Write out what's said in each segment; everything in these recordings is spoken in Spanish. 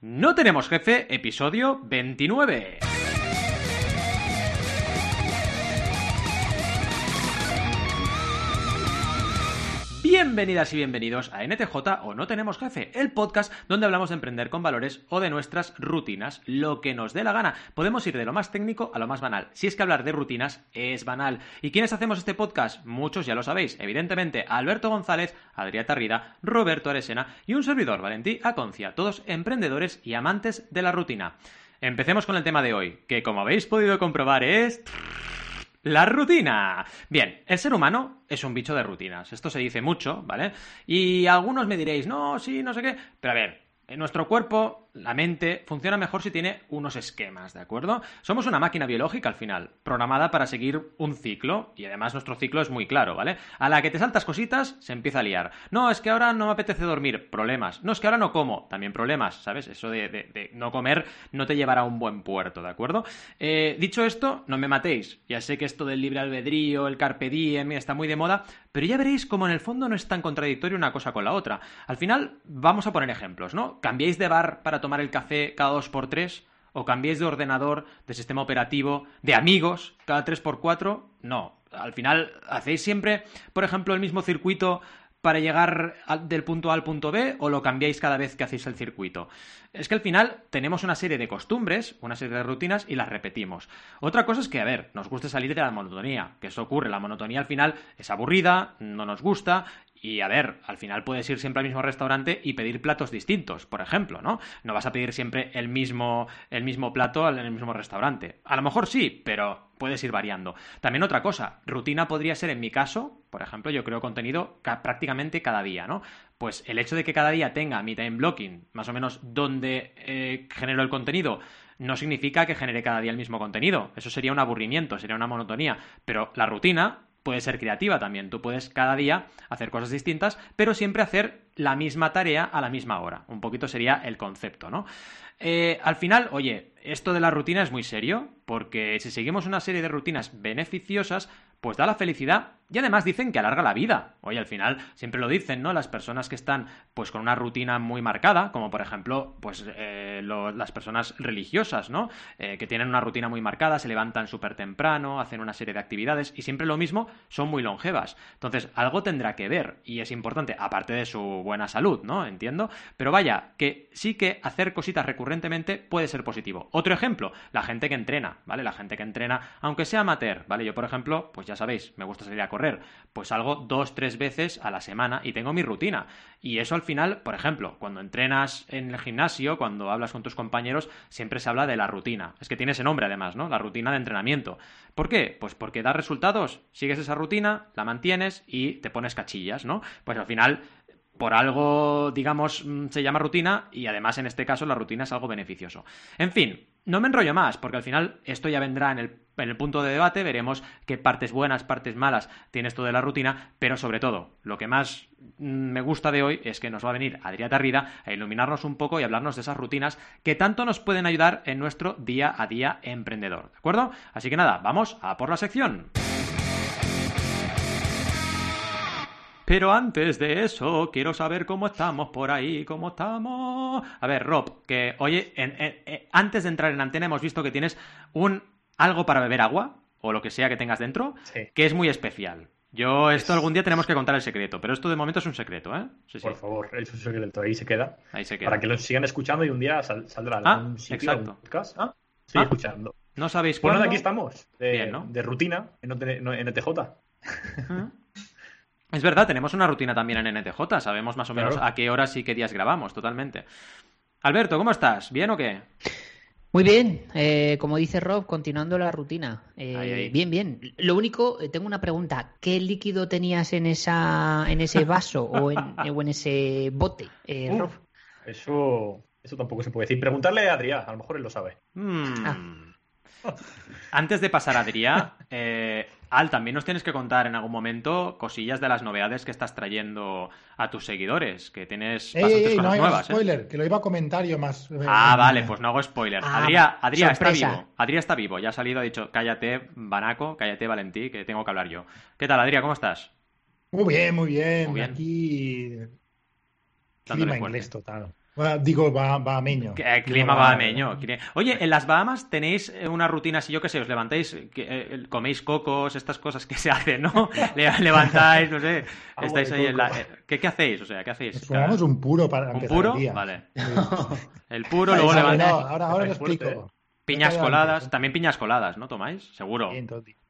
No tenemos jefe, episodio 29. Bienvenidas y bienvenidos a NTJ o No Tenemos Jefe, el podcast donde hablamos de emprender con valores o de nuestras rutinas, lo que nos dé la gana. Podemos ir de lo más técnico a lo más banal. Si es que hablar de rutinas es banal. ¿Y quiénes hacemos este podcast? Muchos ya lo sabéis. Evidentemente, Alberto González, Adrià Tarrida, Roberto Aresena y un servidor, Valentí Aconcia, todos emprendedores y amantes de la rutina. Empecemos con el tema de hoy, que como habéis podido comprobar es... La rutina. Bien, el ser humano es un bicho de rutinas. Esto se dice mucho, ¿vale? Y algunos me diréis, no, sí, no sé qué. Pero a ver, en nuestro cuerpo la mente funciona mejor si tiene unos esquemas, ¿de acuerdo? Somos una máquina biológica al final, programada para seguir un ciclo, y además nuestro ciclo es muy claro, ¿vale? A la que te saltas cositas, se empieza a liar. No, es que ahora no me apetece dormir, problemas. No, es que ahora no como, también problemas, ¿sabes? Eso de, no comer no te llevará a un buen puerto, ¿de acuerdo? Eh, dicho esto, no me matéis. Ya sé que esto del libre albedrío, el carpe diem, está muy de moda, pero ya veréis como en el fondo no es tan contradictorio una cosa con la otra. Al final, vamos a poner ejemplos, ¿no? Cambiáis de bar para tomar tomar el café cada dos por tres? ¿O cambiéis de ordenador, de sistema operativo, de amigos cada tres por cuatro? No. Al final, ¿hacéis siempre, por ejemplo, el mismo circuito para llegar del punto A al punto B o lo cambiáis cada vez que hacéis el circuito? Es que al final tenemos una serie de costumbres, una serie de rutinas y las repetimos. Otra cosa es que, a ver, nos guste salir de la monotonía, que eso ocurre, la monotonía al final es aburrida, no nos gusta y a ver, al final puedes ir siempre al mismo restaurante y pedir platos distintos, por ejemplo, ¿no? No vas a pedir siempre el mismo, el mismo plato en el mismo restaurante. A lo mejor sí, pero puedes ir variando. También otra cosa, rutina podría ser en mi caso, por ejemplo, yo creo contenido prácticamente cada día, ¿no? Pues el hecho de que cada día tenga mi time blocking, más o menos donde eh, genero el contenido, no significa que genere cada día el mismo contenido. Eso sería un aburrimiento, sería una monotonía. Pero la rutina puede ser creativa también. Tú puedes cada día hacer cosas distintas, pero siempre hacer la misma tarea a la misma hora. Un poquito sería el concepto, ¿no? Eh, al final, oye, esto de la rutina es muy serio, porque si seguimos una serie de rutinas beneficiosas, pues da la felicidad y además dicen que alarga la vida. Oye, al final siempre lo dicen, ¿no? Las personas que están pues con una rutina muy marcada, como por ejemplo, pues eh, las personas religiosas, ¿no? Eh, que tienen una rutina muy marcada, se levantan súper temprano, hacen una serie de actividades y siempre lo mismo, son muy longevas. Entonces, algo tendrá que ver y es importante, aparte de su buena salud, ¿no? Entiendo. Pero vaya, que sí que hacer cositas recurrentemente puede ser positivo. Otro ejemplo, la gente que entrena, ¿vale? La gente que entrena, aunque sea amateur, ¿vale? Yo, por ejemplo, pues ya sabéis, me gusta salir a correr, pues salgo dos, tres veces a la semana y tengo mi rutina. Y eso al final, por ejemplo, cuando entrenas en el gimnasio, cuando hablas con tus compañeros, siempre se habla de la rutina. Es que tiene ese nombre además, ¿no? La rutina de entrenamiento. ¿Por qué? Pues porque da resultados, sigues esa rutina, la mantienes y te pones cachillas, ¿no? Pues al final por algo, digamos, mm, se llama rutina y además en este caso la rutina es algo beneficioso. En fin, no me enrollo más porque al final esto ya vendrá en el, punto de debate, veremos qué partes buenas, partes malas tiene esto de la rutina, pero sobre todo, lo que más mm, me gusta de hoy es que nos va a venir Adrià Tarrida a iluminarnos un poco y hablarnos de esas rutinas que tanto nos pueden ayudar en nuestro día a día emprendedor, ¿de acuerdo? Así que nada, vamos a por la sección. Pero antes de eso, quiero saber cómo estamos por ahí, cómo estamos. A ver, Rob, que oye, antes de entrar en antena hemos visto que tienes un algo para beber agua, o lo que sea que tengas dentro, que es muy especial. Yo, esto algún día tenemos que contar el secreto, pero esto de momento es un secreto, ¿eh? Por favor, es un secreto, ahí se queda. Ahí se queda. Para que lo sigan escuchando y un día saldrá ah, sitio, exacto. podcast. Ah, sí, ah. escuchando. No sabéis cuándo. Bueno, aquí estamos, de, de rutina en, en NTJ. Es verdad, tenemos una rutina también en NTJ, sabemos más o menos a qué horas y qué días grabamos, totalmente. Alberto, ¿cómo estás? ¿Bien o qué? Muy bien, eh, como dice Rob, continuando la rutina. Eh, bien, bien. Lo único, eh, tengo una pregunta. ¿Qué líquido tenías en esa, en ese vaso o, en, ese bote, Rob? Eso, eso tampoco se puede decir. Preguntarle a Adrián, a lo mejor él lo sabe. Hmm. Ah. Antes de pasar a Adrián, eh, Al, también nos tienes que contar en algún momento cosillas de las novedades que estás trayendo a tus seguidores, que tienes bastantes cosas no nuevas. ¿eh? spoiler, que lo iba a comentar yo más. Eh, ah, vale, pues no hago spoiler. Ah, Adrián, está vivo. Adrián está vivo, ya ha salido, ha dicho, cállate, Banaco, cállate, Valentí, que tengo que hablar yo. ¿Qué tal, Adrián? ¿Cómo estás? Muy bien, muy bien. Aquí... Clima inglés total. Digo, va, bahameño. El clima bahameño. Oye, en las Bahamas tenéis eh, una rutina así, yo qué sé, os levantáis, que, coméis cocos, estas cosas que se hacen, ¿no? levantáis, no sé, estáis ahí en la... ¿Qué, ¿Qué, hacéis? O sea, ¿qué hacéis? Fumamos un puro para ¿Un puro? Vale. El puro, luego levantáis... ahora, ahora lo explico. Piñas coladas, también piñas coladas, ¿no tomáis? Seguro.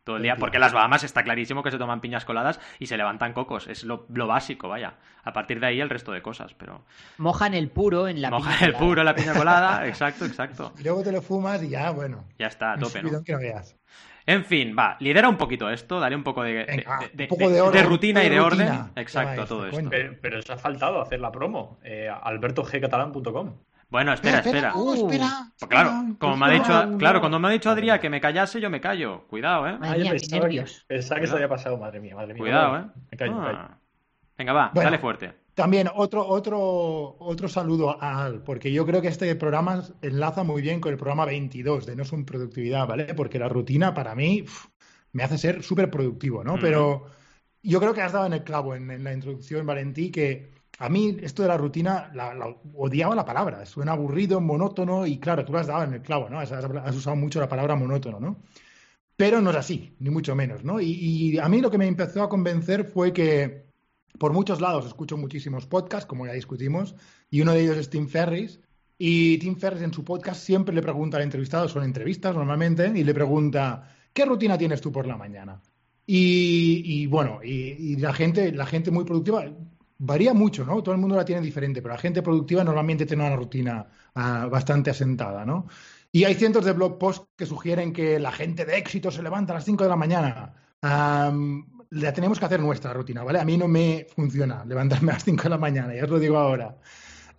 Todo el día, porque las Bahamas está clarísimo que se toman piñas coladas y se levantan cocos, es lo, básico, vaya. A partir de ahí el resto de cosas, pero... Mojan el puro en la Mojan el puro en la piña colada, exacto, exacto. Y luego te lo fumas y ya, bueno. Ya está, a tope, ¿no? Que no veas. En fin, va, lidera un poquito esto, dale un poco de, de, rutina y de orden. Exacto, todo esto. Pero, eso ha faltado hacer la promo. Eh, albertogcatalán.com. Bueno, espera, espera. Uh, espera. Pues claro, como me ha dicho, claro, cuando me ha dicho Adrián que me callase, yo me callo. Cuidado, ¿eh? Madre mía, pensaba, nervios. Que, pensaba que se había pasado, madre mía, madre mía. Cuidado, ¿eh? Me callo, me callo. Ah. Venga, va, dale fuerte. También otro, otro, otro saludo a Al, porque yo creo que este programa enlaza muy bien con el programa 22 de No son productividad, ¿vale? Porque la rutina para mí me hace ser súper productivo, ¿no? Pero yo creo que has dado en el clavo en, en la introducción, Valentí, que a mí esto de la rutina, odiaba la palabra, suena aburrido, monótono y claro, tú lo has dado en el clavo, ¿no? Has, usado mucho la palabra monótono, ¿no? Pero no es así, ni mucho menos, ¿no? Y, a mí lo que me empezó a convencer fue que por muchos lados escucho muchísimos podcasts, como ya discutimos, y uno de ellos es Tim Ferris, y Tim Ferris en su podcast siempre le pregunta al entrevistado, son entrevistas normalmente, y le pregunta, ¿qué rutina tienes tú por la mañana? Y, bueno, y, la gente, la gente muy productiva, varía mucho, ¿no? Todo el mundo la tiene diferente, pero la gente productiva normalmente tiene una rutina ah, bastante asentada, ¿no? Y hay cientos de blog posts que sugieren que la gente de éxito se levanta a las 5 de la mañana. la tenemos que hacer nuestra rutina, ¿vale? A mí no me funciona levantarme a las 5 de la mañana, ya os lo digo ahora.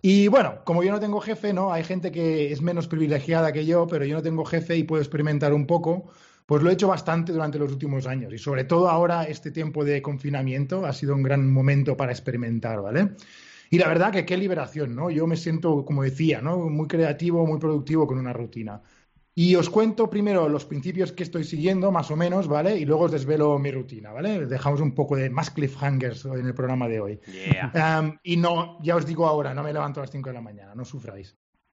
Y bueno, como yo no tengo jefe, ¿no? Hay gente que es menos privilegiada que yo, pero yo no tengo jefe y puedo experimentar un poco. Pues lo he hecho bastante durante los últimos años y sobre todo ahora este tiempo de confinamiento ha sido un gran momento para experimentar, ¿vale? Y la verdad que qué liberación, ¿no? Yo me siento, como decía, ¿no? Muy creativo, muy productivo con una rutina. Y os cuento primero los principios que estoy siguiendo, más o menos, ¿vale? Y luego os desvelo mi rutina, ¿vale? Dejamos un poco de más cliffhangers en el programa de hoy. Um, y no, ya os digo ahora, no me levanto a las 5 de la mañana, no sufráis.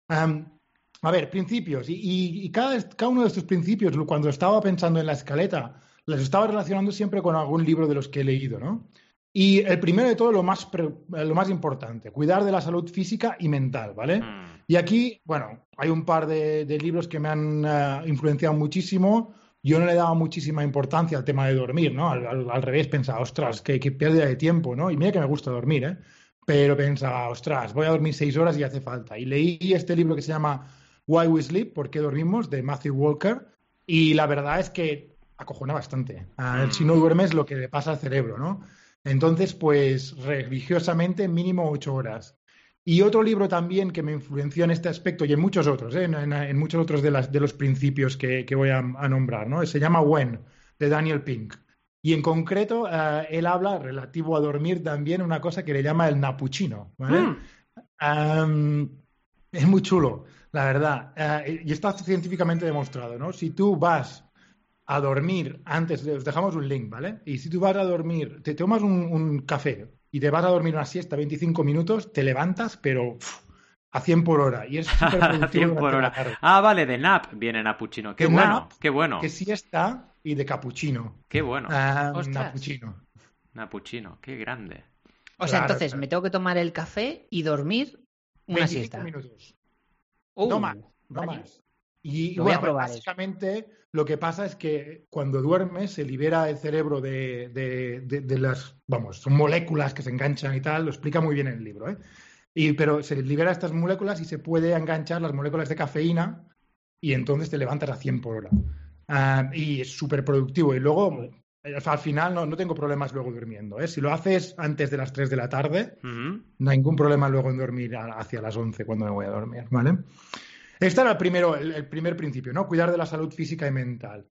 Um, a ver, principios. Y, cada, uno de estos principios, cuando estaba pensando en la escaleta, los estaba relacionando siempre con algún libro de los que he leído, ¿no? Y el primero de todo, lo más, lo más importante, cuidar de la salud física y mental, ¿vale? Mm. Y aquí, bueno, hay un par de, libros que me han eh, influenciado muchísimo. Yo no le daba muchísima importancia al tema de dormir, ¿no? Al, revés, pensaba, ostras, qué, qué pérdida de tiempo, ¿no? Y mira que me gusta dormir, ¿eh? Pero pensaba, ostras, voy a dormir seis horas y hace falta. Y leí este libro que se llama Why We Sleep, ¿Por qué dormimos? de Matthew Walker. Y la verdad es que acojona bastante. Mm. si no duermes, lo que le pasa al cerebro, ¿no? Entonces, pues religiosamente, mínimo ocho horas. Y otro libro también que me influenció en este aspecto y en muchos otros, ¿eh? en, muchos otros de, las, de los principios que, voy a, nombrar, ¿no? Se llama When, de Daniel Pink. Y en concreto, eh, él habla relativo a dormir también una cosa que le llama el napuchino, ¿vale? Mm. es muy chulo la verdad. Eh, y está científicamente demostrado, ¿no? Si tú vas a dormir antes, os dejamos un link, ¿vale? Y si tú vas a dormir, te tomas un, café y te vas a dormir una siesta 25 minutos, te levantas, pero a 100 por hora. Y es súper A 100 por hora. Ah, vale, de nap viene Napuchino. Qué bueno, qué bueno. Que siesta y de capuchino. Qué bueno. Uh, napuchino. Napuchino, qué grande. O sea, entonces me tengo que tomar el café y dormir una 25 siesta. minutos no uh, más, no más. Y bueno, básicamente lo que pasa es que cuando duermes se libera el cerebro de, de, las, vamos, son moléculas que se enganchan y tal, lo explica muy bien en el libro, ¿eh? Y, pero se libera estas moléculas y se puede enganchar las moléculas de cafeína y entonces te levantas a 100 por hora. Ah, y es súper productivo. Y luego, al final, no, no, tengo problemas luego durmiendo. ¿eh? Si lo haces antes de las 3 de la tarde, no hay ningún problema luego en dormir hacia las 11 cuando me voy a dormir. ¿vale? Este era el, primero, el, primer principio, ¿no? Cuidar de la salud física y mental.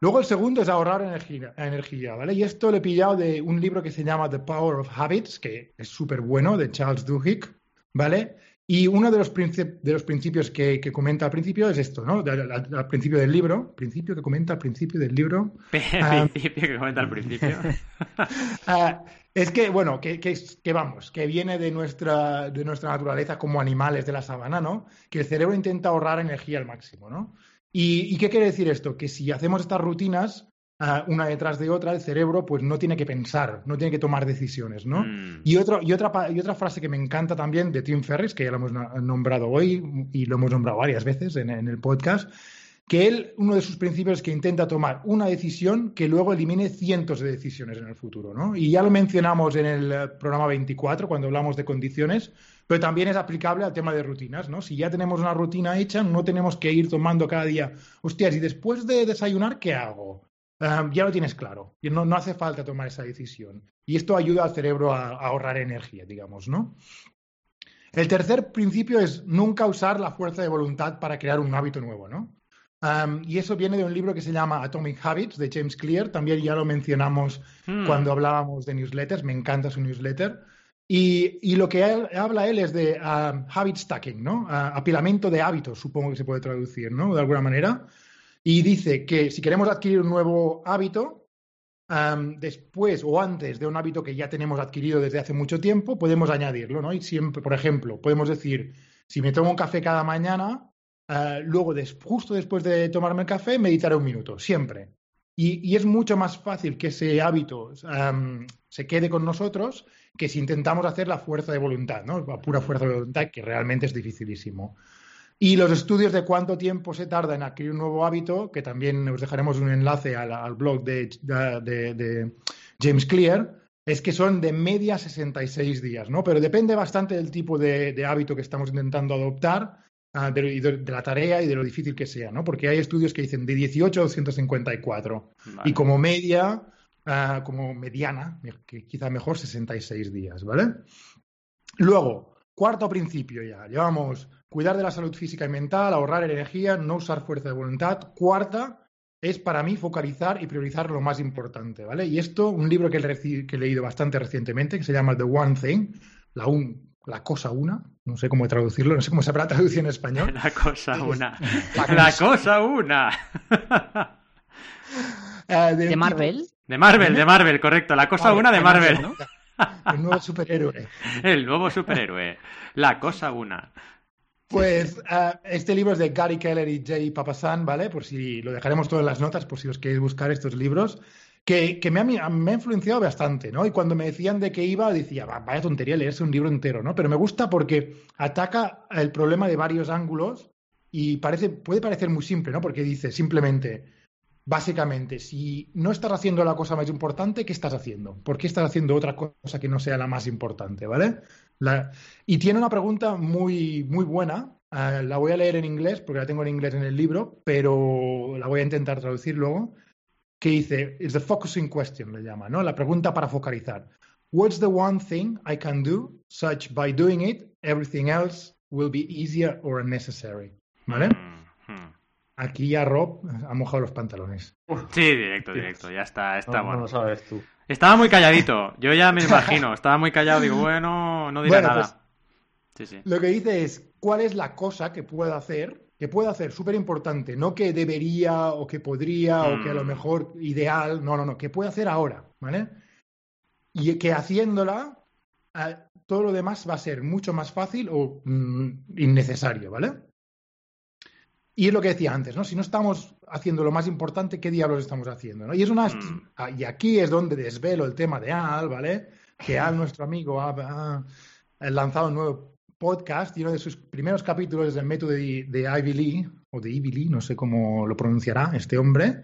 Luego el segundo es ahorrar energía, energía, ¿vale? Y esto lo he pillado de un libro que se llama The Power of Habits, que es súper bueno, de Charles Duhigg, ¿vale? Y uno de los, de los principios que, comenta al principio es esto, ¿no? Al, principio del libro, principio que comenta al principio del libro. principio que comenta al principio. Ah, es que, bueno, que, que, vamos, que viene de nuestra, de nuestra naturaleza como animales de la sabana, ¿no? Que el cerebro intenta ahorrar energía al máximo, ¿no? ¿Y, qué quiere decir esto? Que si hacemos estas rutinas, una detrás de otra, el cerebro pues no tiene que pensar, no tiene que tomar decisiones, ¿no? Mm. Y, otro, y, otra, y otra frase que me encanta también de Tim Ferriss, que ya lo hemos nombrado hoy y lo hemos nombrado varias veces en, en el podcast, que él, uno de sus principios es que intenta tomar una decisión que luego elimine cientos de decisiones en el futuro, ¿no? Y ya lo mencionamos en el programa 24 cuando hablamos de condiciones, pero también es aplicable al tema de rutinas, ¿no? Si ya tenemos una rutina hecha, no tenemos que ir tomando cada día, hostias, y después de desayunar, ¿qué hago? Ya lo tienes claro, y no, no, hace falta tomar esa decisión. Y esto ayuda al cerebro a, a ahorrar energía, digamos, ¿no? El tercer principio es nunca usar la fuerza de voluntad para crear un hábito nuevo, ¿no? y eso viene de un libro que se llama Atomic Habits de James Clear. También ya lo mencionamos hmm. cuando hablábamos de newsletters. Me encanta su newsletter. Y, lo que habla él es de habit stacking, ¿no? apilamiento de hábitos, supongo que se puede traducir, ¿no? De alguna manera. Y dice que si queremos adquirir un nuevo hábito, después o antes de un hábito que ya tenemos adquirido desde hace mucho tiempo, podemos añadirlo, ¿no? Y siempre, por ejemplo, podemos decir, si me tomo un café cada mañana, Ah, luego, justo después de tomarme el café, meditaré un minuto, siempre. Y, es mucho más fácil que ese hábito se quede con nosotros que si intentamos hacer la fuerza de voluntad, ¿no? La pura fuerza de voluntad, que realmente es dificilísimo. Y los estudios de cuánto tiempo se tarda en adquirir un nuevo hábito, que también os dejaremos un enlace al, blog de, James Clear, es que son de media 66 días, ¿no? Pero depende bastante del tipo de hábito que estamos intentando adoptar Ah, de, la tarea y de lo difícil que sea, ¿no? Porque hay estudios que dicen de 18 a 254 y como media, ah, como mediana, que quizá mejor 66 días, ¿vale? Luego, cuarto principio ya, llevamos cuidar de la salud física y mental, ahorrar energía, no usar fuerza de voluntad. Cuarta es para mí focalizar y priorizar lo más importante, ¿vale? Y esto, un libro que, he leído bastante recientemente, que se llama The One Thing, la un, la cosa una, no sé cómo traducirlo, no sé cómo se habrá traducido en español. La cosa una. La, cosa una. Eh, de, Marvel? De Marvel, de Marvel, correcto. La cosa una de Marvel. El nuevo superhéroe. El nuevo superhéroe. La cosa una. Pues eh, este libro es de Gary Keller y Jay Papasan, ¿vale? Por si lo dejaremos todo en las notas, por si os queréis buscar estos libros que, me, ha, me, ha, influenciado bastante, ¿no? Y cuando me decían de qué iba, decía, vaya tontería leerse un libro entero, ¿no? Pero me gusta porque ataca el problema de varios ángulos y parece, puede parecer muy simple, ¿no? Porque dice simplemente, básicamente, si no estás haciendo la cosa más importante, ¿qué estás haciendo? ¿Por qué estás haciendo otra cosa que no sea la más importante, ¿vale? Y tiene una pregunta muy, muy buena. Ah, la voy a leer en inglés porque la tengo en inglés en el libro, pero la voy a intentar traducir luego que dice, es the focusing question, le llama, ¿no? La pregunta para focalizar. What's the one thing I can do such by doing it, everything else will be easier or unnecessary? ¿Vale? Aquí ya Rob ha mojado los pantalones. Sí, directo, directo, ya está, está bueno. No lo sabes tú. Estaba muy calladito, yo ya me imagino, estaba muy callado, digo, bueno, no diré nada. Pues, sí, sí. Lo que dice es, ¿cuál es la cosa que puedo hacer que puede hacer, súper importante, no que debería o que podría o que a lo mm. mejor ideal, no, no, no, que puede hacer ahora, ¿vale? Y que haciéndola, todo lo demás va a ser mucho más fácil o mm, innecesario, ¿vale? Y es lo que decía antes, ¿no? Si no estamos haciendo lo más importante, ¿qué diablos estamos haciendo? ¿no? Y es una mm. ah, y aquí es donde desvelo el tema de Al, ¿vale? Que Al, nuestro amigo, ha lanzado un nuevo podcast y uno de sus primeros capítulos es el método de, Ivy Lee, o de Ivy Lee, no sé cómo lo pronunciará este hombre.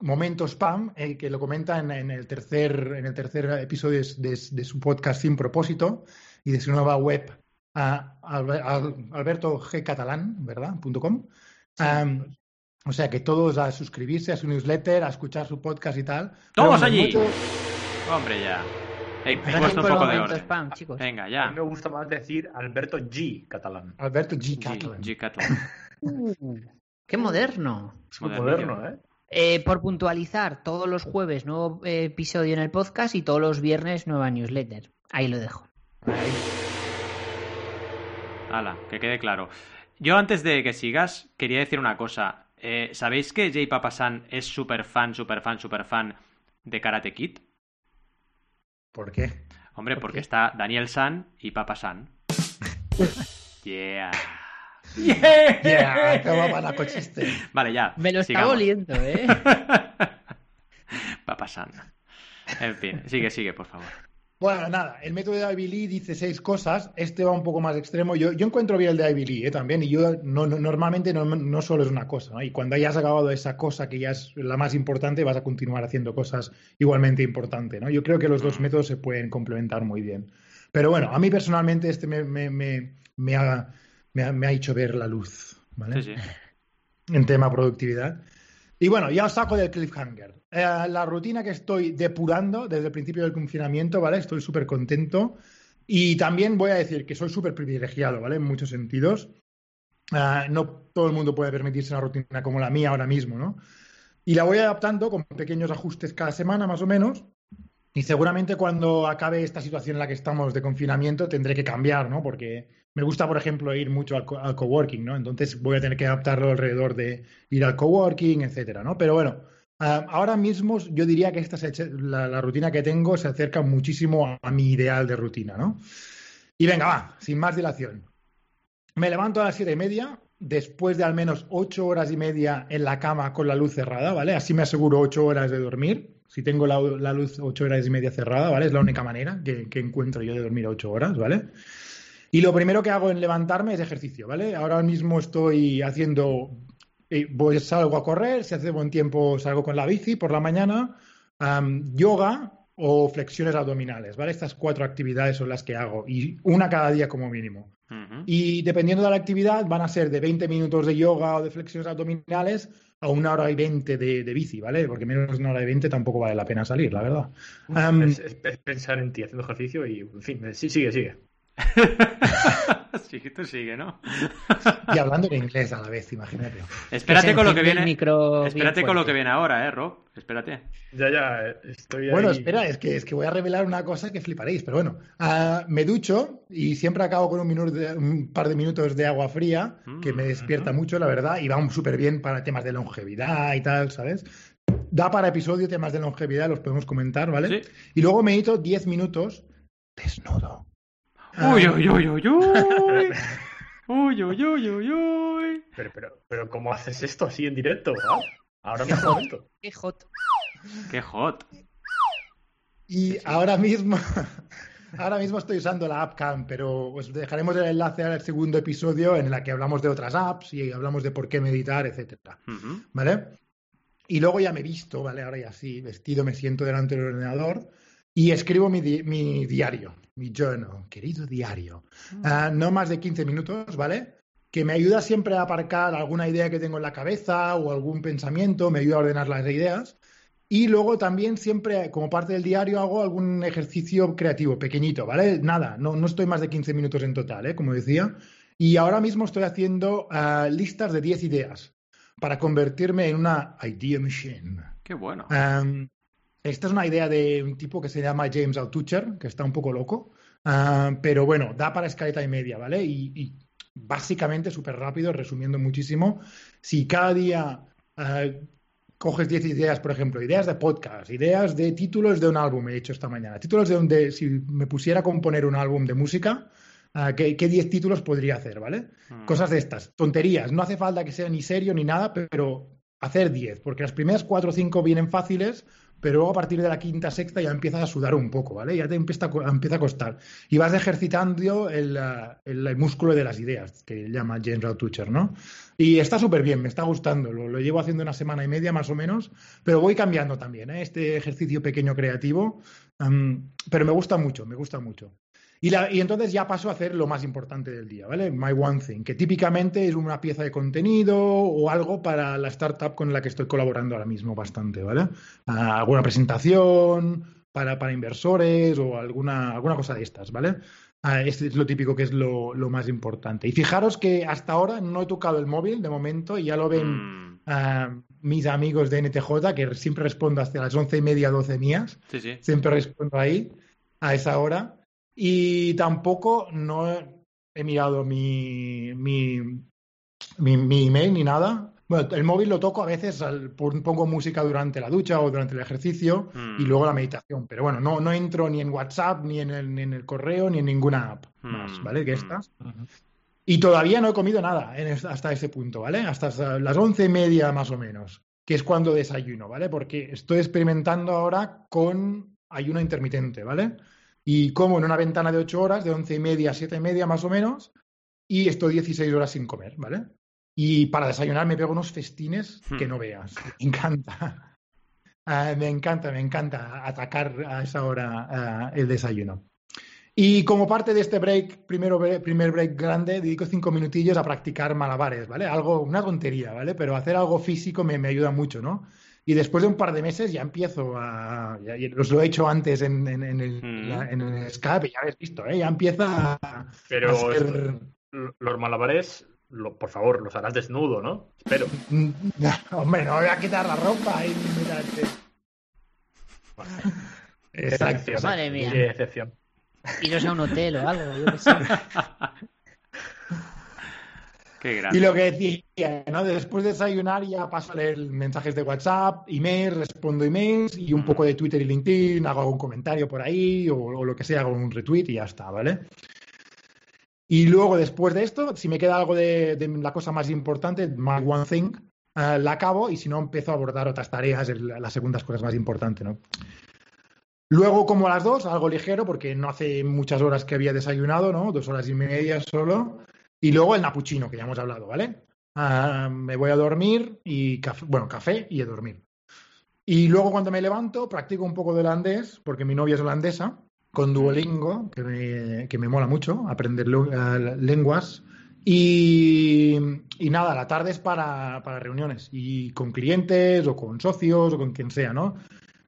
Momento Spam, eh, que lo comenta en, el tercer, en el tercer episodio de, su podcast Sin Propósito y de su nueva web, Alberto G. Catalán, ¿verdad? .com. o sea que todos a suscribirse a su newsletter, a escuchar su podcast y tal. Todos allí. Hombre, ya. Hey, un poco de orden. Spam, chicos. Venga, ya. A mí me gusta más decir Alberto G. Catalán. Alberto G. Catalán. G, Catalán. Uh, ¡Qué moderno! Es muy moderno, ¿eh? ¿eh? Por puntualizar, todos los jueves nuevo eh, episodio en el podcast y todos los viernes nueva newsletter. Ahí lo dejo. Hala, que quede claro. Yo antes de que sigas, quería decir una cosa. Eh, ¿Sabéis que Jay Papasan es súper fan, súper fan, súper fan de Karate Kid? ¿Por qué? Hombre, porque está Daniel San y Papasan. yeah. Yeah, yeah para cochiste. Vale, ya. Me lo está oliendo, ¿eh? Papasan. En fin, sigue, sigue, por favor. Bueno, nada, el método de Ivy Lee dice seis cosas, este va un poco más extremo. Yo, yo encuentro bien el de Ivy Lee ¿eh? también, y yo no, normalmente no, no, solo es una cosa, ¿no? y cuando hayas acabado esa cosa que ya es la más importante, vas a continuar haciendo cosas igualmente importantes. ¿no? Yo creo que los dos métodos se pueden complementar muy bien. Pero bueno, a mí personalmente este me, me, me, me ha, ha, hecho ver la luz, ¿vale? Sí, sí. En tema productividad. Y bueno, ya os saco del cliffhanger. Eh, la rutina que estoy depurando desde el principio del confinamiento, ¿vale? Estoy súper contento. Y también voy a decir que soy súper privilegiado, ¿vale? En muchos sentidos. Eh, no todo el mundo puede permitirse una rutina como la mía ahora mismo, ¿no? Y la voy adaptando con pequeños ajustes cada semana, más o menos. Y seguramente cuando acabe esta situación en la que estamos de confinamiento tendré que cambiar, ¿no? Porque me gusta, por ejemplo, ir mucho al, coworking, ¿no? Entonces voy a tener que adaptarlo alrededor de ir al coworking, etcétera, ¿no? Pero bueno, ah, ahora mismo yo diría que esta la, rutina que tengo se acerca muchísimo a, mi ideal de rutina, ¿no? Y venga, va, sin más dilación. Me levanto a las siete y media, después de al menos ocho horas y media en la cama con la luz cerrada, ¿vale? Así me aseguro ocho horas de dormir. Si tengo la, luz ocho horas y media cerrada, ¿vale? Es la única manera que, que encuentro yo de dormir ocho horas, ¿vale? Y lo primero que hago en levantarme es ejercicio, ¿vale? Ahora mismo estoy haciendo, eh, voy, salgo a correr, si hace buen tiempo salgo con la bici por la mañana, yoga o flexiones abdominales, ¿vale? Estas cuatro actividades son las que hago y una cada día como mínimo. Y dependiendo de la actividad van a ser de 20 minutos de yoga o de flexiones abdominales a una hora y 20 de, bici, ¿vale? Porque menos de una hora y 20 tampoco vale la pena salir, la verdad. es, pensar en ti haciendo ejercicio y, en fin, sigue, sigue. sí, tú sigue, ¿no? y hablando en inglés a la vez, imagínate. Espérate con lo que viene. Espérate con lo que viene ahora, eh, Rob. Espérate. Ya, ya, estoy Bueno, espera, es que, es que voy a revelar una cosa que fliparéis, pero bueno. Ah, me ducho y siempre acabo con un, minuto un par de minutos de agua fría, que me despierta mm, mucho, la verdad, y va súper bien para temas de longevidad y tal, ¿sabes? Da para episodio temas de longevidad, los podemos comentar, ¿vale? Y luego me medito 10 minutos desnudo. Uy, uy, uy, uy, uy. Uy, uy, uy, uy, uy. Pero, pero, pero, ¿cómo haces esto así en directo? Ahora me momento. Qué hot. Qué hot. Y ahora mismo, ahora mismo estoy usando la app Cam, pero os dejaremos el enlace al segundo episodio en el que hablamos de otras apps y hablamos de por qué meditar, etcétera. ¿Vale? Y luego ya me he visto, ¿vale? Ahora ya sí, vestido, me siento delante del ordenador y escribo mi, diario, mi journal, querido diario. Ah, no más de 15 minutos, ¿vale? Que me ayuda siempre a aparcar alguna idea que tengo en la cabeza o algún pensamiento, me ayuda a ordenar las ideas. Y luego también siempre, como parte del diario, hago algún ejercicio creativo, pequeñito, ¿vale? Nada, no, no estoy más de 15 minutos en total, ¿eh? Como decía. Y ahora mismo estoy haciendo ah, listas de 10 ideas para convertirme en una idea machine. Qué bueno. Esta es una idea de un tipo que se llama James Altucher, que está un poco loco, ah, pero bueno, da para escaleta y media, ¿vale? Y, básicamente, súper rápido, resumiendo muchísimo, si cada día ah, coges 10 ideas, por ejemplo, ideas de podcast, ideas de títulos de un álbum, he hecho esta mañana, títulos de donde, si me pusiera a componer un álbum de música, ah, ¿qué 10 títulos podría hacer, ¿vale? Hmm. Cosas de estas, tonterías, no hace falta que sea ni serio ni nada, pero hacer 10, porque las primeras 4 o 5 vienen fáciles, pero luego a partir de la quinta, sexta ya empiezas a sudar un poco, ¿vale? Ya te empieza a, empieza a costar. Y vas ejercitando el, el, músculo de las ideas, que llama James Altucher, ¿no? Y está súper bien, me está gustando. Lo, lo, llevo haciendo una semana y media más o menos, pero voy cambiando también, ¿eh? Este ejercicio pequeño creativo. pero me gusta mucho, me gusta mucho. Y, entonces ya paso a hacer lo más importante del día, ¿vale? My One Thing, que típicamente es una pieza de contenido o algo para la startup con la que estoy colaborando ahora mismo bastante, ¿vale? Ah, alguna presentación para, para inversores o alguna, alguna cosa de estas, ¿vale? Ah, este es lo típico que es lo, más importante. Y fijaros que hasta ahora no he tocado el móvil de momento y ya lo ven mm. ah, mis amigos de NTJ, que siempre respondo hasta las once y media, doce mías. Sí, sí. Siempre respondo ahí, a esa hora. Y tampoco no, he mirado mi, mi, mi, email ni nada. Bueno, el móvil lo toco a veces, pongo música durante la ducha o durante el ejercicio y mm. luego la meditación. Pero bueno, no, no entro ni en WhatsApp, ni en el, ni en el correo, ni en ninguna app más, mm. ¿vale? Que estas. Y todavía no he comido nada hasta ese punto, ¿vale? Hasta las once y media más o menos, que es cuando desayuno, ¿vale? Porque estoy experimentando ahora con ayuno intermitente, ¿vale? Y como en una ventana de ocho horas, de once y media a siete y media más o menos, y estoy 16 horas sin comer, ¿vale? Y para desayunar me pego unos festines que hmm. no veas. Me encanta. Ah, me encanta, me encanta atacar a esa hora ah, el desayuno. Y como parte de este break, primero, primer break grande, dedico cinco minutillos a practicar malabares, ¿vale? Algo, una tontería, ¿vale? Pero hacer algo físico me, me ayuda mucho, ¿no? Y después de un par de meses ya empiezo a. Ya, os lo he hecho antes en, en, en el, mm. en el Skype, ya habéis visto, ¿eh? Ya empieza a. Pero los malabares, por favor, los harás desnudo, ¿no? Espero. Hombre, no voy a quitar la ropa y mirarte. Exacto. Madre mía. Qué excepción. Iros a un hotel o algo, yo que sé. Y lo que decía, ¿no? Después de desayunar ya paso a leer mensajes de WhatsApp, emails, respondo emails y un poco de Twitter y LinkedIn, hago algún comentario por ahí o, lo que sea, hago un retweet y ya está, ¿vale? Y luego, después de esto, si me queda algo de, la cosa más importante, my one thing, eh, la acabo y si no, empiezo a abordar otras tareas, las segundas cosas más importantes, ¿no? Luego, como a las dos, algo ligero, porque no hace muchas horas que había desayunado, ¿no? Dos horas y media solo. Y luego el napuchino, que ya hemos hablado, ¿vale? Ah, me voy a dormir y café, bueno, café y a dormir. Y luego cuando me levanto, practico un poco de holandés, porque mi novia es holandesa, con Duolingo, que me, que me mola mucho, aprender lenguas. Y, y, nada, la tarde es para, para, reuniones, y con clientes o con socios o con quien sea, ¿no?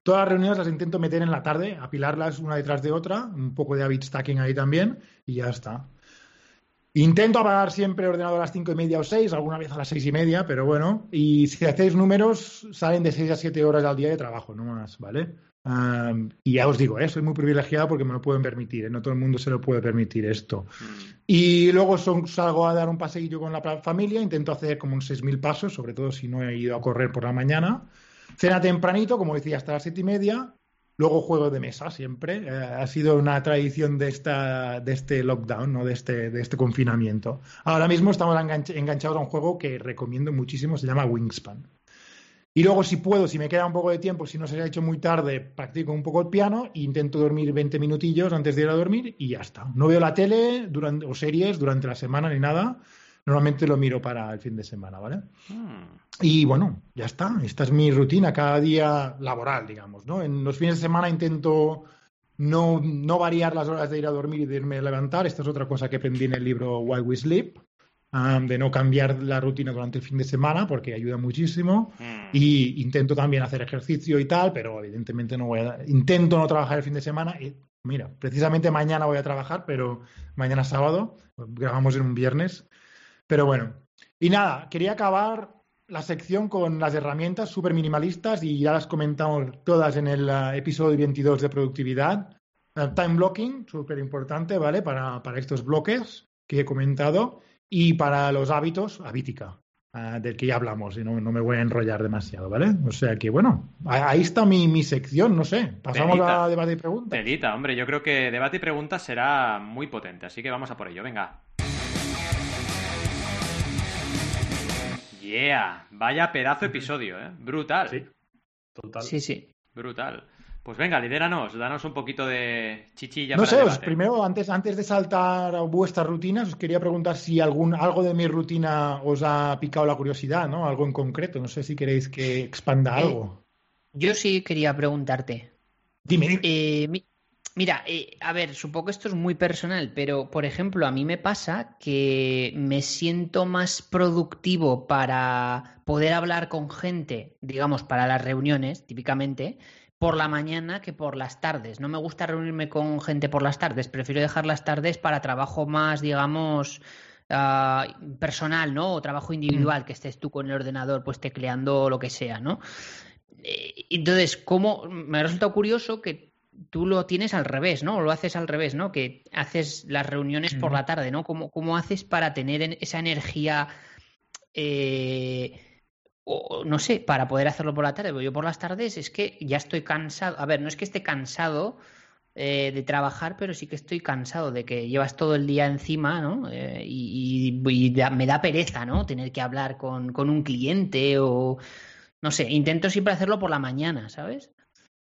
Todas las reuniones las intento meter en la tarde, apilarlas una detrás de otra, un poco de habit stacking ahí también, y ya está. Intento apagar siempre el ordenador a las cinco y media o seis, alguna vez a las seis y media, pero bueno. Y si hacéis números, salen de seis a siete horas al día de trabajo, no más, ¿vale? y ya os digo, ¿eh? soy muy privilegiado porque me lo pueden permitir, ¿eh? no todo el mundo se lo puede permitir esto. Mm. Y luego salgo a dar un paseillo con la familia, intento hacer como unos mil pasos, sobre todo si no he ido a correr por la mañana. Cena tempranito, como decía, hasta las siete y media. Luego juego de mesa siempre. Eh, ha sido una tradición de, esta, de este lockdown, ¿no? de, este, de este confinamiento. Ahora mismo estamos enganchados a un juego que recomiendo muchísimo, se llama Wingspan. Y luego, si puedo, si me queda un poco de tiempo, si no se ha hecho muy tarde, practico un poco el piano intento dormir 20 minutillos antes de ir a dormir y ya está. No veo la tele durante, o series durante la semana ni nada. Normalmente lo miro para el fin de semana, ¿vale? Hmm. Y bueno, ya está. Esta es mi rutina cada día laboral, digamos, ¿no? En los fines de semana intento no, no variar las horas de ir a dormir y de irme a levantar. Esta es otra cosa que aprendí en el libro Why We Sleep, um, de no cambiar la rutina durante el fin de semana porque ayuda muchísimo. Hmm. Y intento también hacer ejercicio y tal, pero evidentemente no voy a... Intento no trabajar el fin de semana. Y, mira, precisamente mañana voy a trabajar, pero mañana sábado, grabamos en un viernes. Pero bueno, y nada, quería acabar la sección con las herramientas súper minimalistas y ya las comentamos todas en el eh, episodio 22 de productividad. Eh, time blocking, súper importante, ¿vale? Para, estos bloques que he comentado y para los hábitos, habítica, eh, del que ya hablamos y no, me voy a enrollar demasiado, ¿vale? O sea que, bueno, ahí está mi, sección, no sé. Pasamos a debate y preguntas. Pedita, hombre, yo creo que debate y preguntas será muy potente, así que vamos a por ello, venga. Yeah, vaya pedazo episodio, ¿eh? Brutal. Sí, total. Sí, sí. Brutal. Pues venga, lidéranos, danos un poquito de chichilla. No sé, primero, antes, antes de saltar a vuestras rutinas, os quería preguntar si algún, algo de mi rutina os ha picado la curiosidad, ¿no? Algo en concreto. No sé si queréis que expanda eh, algo. Yo sí quería preguntarte. Dime. Eh, Mira, eh, a ver, supongo que esto es muy personal, pero por ejemplo, a mí me pasa que me siento más productivo para poder hablar con gente, digamos, para las reuniones, típicamente, por la mañana que por las tardes. No me gusta reunirme con gente por las tardes, prefiero dejar las tardes para trabajo más, digamos, ah, personal, ¿no? O trabajo individual, mm. que estés tú con el ordenador, pues tecleando lo que sea, ¿no? Eh, entonces, ¿cómo? Me ha resultado curioso que tú lo tienes al revés, ¿no? O lo haces al revés, ¿no? Que haces las reuniones por la tarde, ¿no? ¿Cómo, cómo haces para tener esa energía, eh, o, no sé, para poder hacerlo por la tarde? Porque yo por las tardes es que ya estoy cansado. A ver, no es que esté cansado eh, de trabajar, pero sí que estoy cansado de que llevas todo el día encima, ¿no? Eh, y, me da pereza, ¿no? Tener que hablar con, con un cliente o... No sé, intento siempre hacerlo por la mañana, ¿sabes?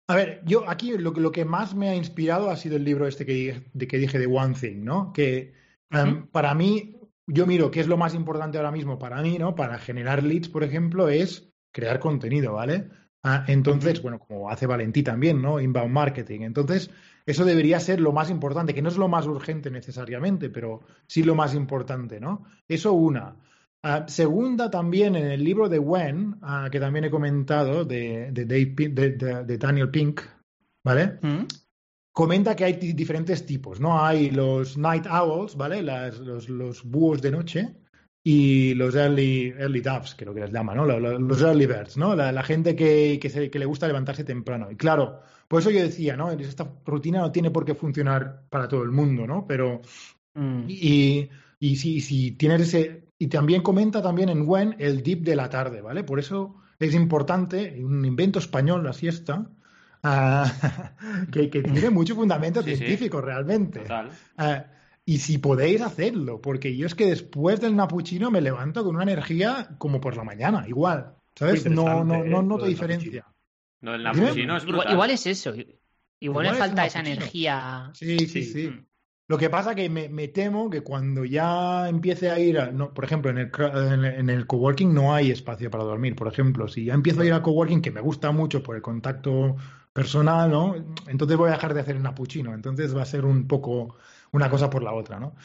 A ver, yo aquí lo, lo, que más me ha inspirado ha sido el libro este que, de, que dije de One Thing, ¿no? Que em, para mí, yo miro qué es lo más importante ahora mismo para mí, ¿no? Para generar leads, por ejemplo, es crear contenido, ¿vale? Ah, entonces, bueno, como hace Valentí también, ¿no? Inbound marketing. Entonces, eso debería ser lo más importante, que no es lo más urgente necesariamente, pero sí lo más importante, ¿no? Eso una. Ah, segunda, también en el libro de When, ah, que también he comentado, de, de, Daniel Pink, ¿vale? Mm. Comenta que hay diferentes tipos, ¿no? Hay los night owls, ¿vale? los, búhos de noche y los early, early doves, creo que les llama, ¿no? Los, early birds, ¿no? La, gente que, que, le gusta levantarse temprano. Y claro, por eso yo decía, ¿no? Esta rutina no tiene por qué funcionar para todo el mundo, ¿no? Pero... Mm. Y, y si, si tienes ese, y también comenta también en Wen el dip de la tarde, ¿vale? Por eso es importante, un invento español, la siesta, ah, que, tiene mucho fundamento científico realmente. Ah, y si podéis hacerlo, porque yo es que después del napuchino me levanto con una energía como por la mañana, igual. ¿Sabes? No, no, no noto diferencia. No, el napuchino es brutal. Igual, es eso. Igual, le falta esa energía. Sí, sí, sí. Mm. Lo que pasa que me, me, temo que cuando ya empiece a ir, no, por ejemplo, en el, en el coworking no hay espacio para dormir. Por ejemplo, si ya empiezo a ir al coworking, que me gusta mucho por el contacto personal, ¿no? Entonces voy a dejar de hacer el napuchino. Entonces va a ser un poco una cosa por la otra, ¿no?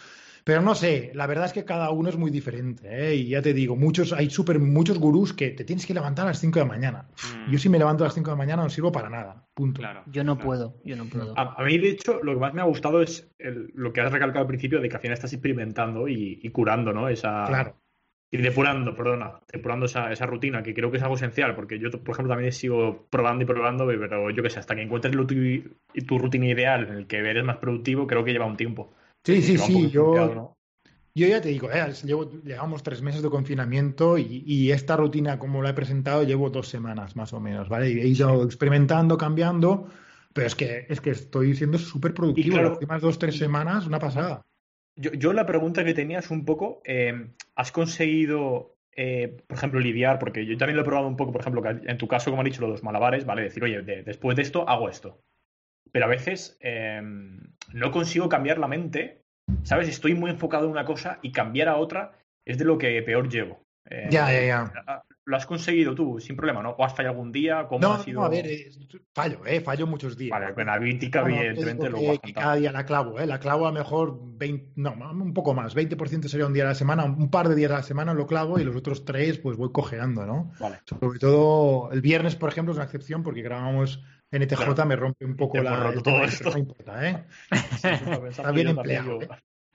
Pero no sé, la verdad es que cada uno es muy diferente, ¿eh? Y ya te digo, muchos, hay súper muchos gurús que te tienes que levantar a las 5 de la mañana. Mm. Yo si me levanto a las 5 de la mañana no sirvo para nada. Punto. Claro, yo no puedo, yo no puedo. A, mí, de hecho, lo que más me ha gustado es lo que has recalcado al principio de que al final estás experimentando y, curando, ¿no? Esa, claro. Y depurando, perdona, depurando esa, esa, rutina, que creo que es algo esencial, porque yo, por ejemplo, también sigo probando y probando, pero yo qué sé, hasta que encuentres tu, tu rutina ideal en el que eres más productivo, creo que lleva un tiempo. Sí, sí, sí, yo, yo ya te digo, eh, llevo, llevamos tres meses de confinamiento y, esta rutina, como la he presentado, llevo dos semanas más o menos, ¿vale? Y he ido experimentando, cambiando, pero es que, es que estoy siendo súper productivo. Las últimas dos, tres semanas, una pasada. Yo, la pregunta que tenía es un poco, eh, ¿has conseguido, eh, por ejemplo, lidiar? Porque yo también lo he probado un poco, por ejemplo, en tu caso, como han dicho los dos malabares, ¿vale? Decir, oye, después de esto hago esto. Pero a veces no consigo cambiar la mente ¿sabes? Estoy muy enfocado en una cosa y cambiar a otra es de lo que peor llevo. Eh, ya, ya, ya. Lo has conseguido tú, sin problema, ¿no? ¿O has fallado algún día? ¿Cómo no, ha sido? no, a ver, eh, fallo, ¿eh? Fallo muchos días. Vale, con analítica, evidentemente, lo que, que cada día la clavo, ¿eh? La clavo a mejor 20, no, un poco más, 20% sería un día a la semana, un par de días a la semana lo clavo y los otros tres, pues voy cojeando, ¿no? Vale. Sobre todo el viernes, por ejemplo, es una excepción porque grabamos NTJ, me rompe un poco la. Todo esto. No importa, ¿eh? Está bien empleado. ¿eh?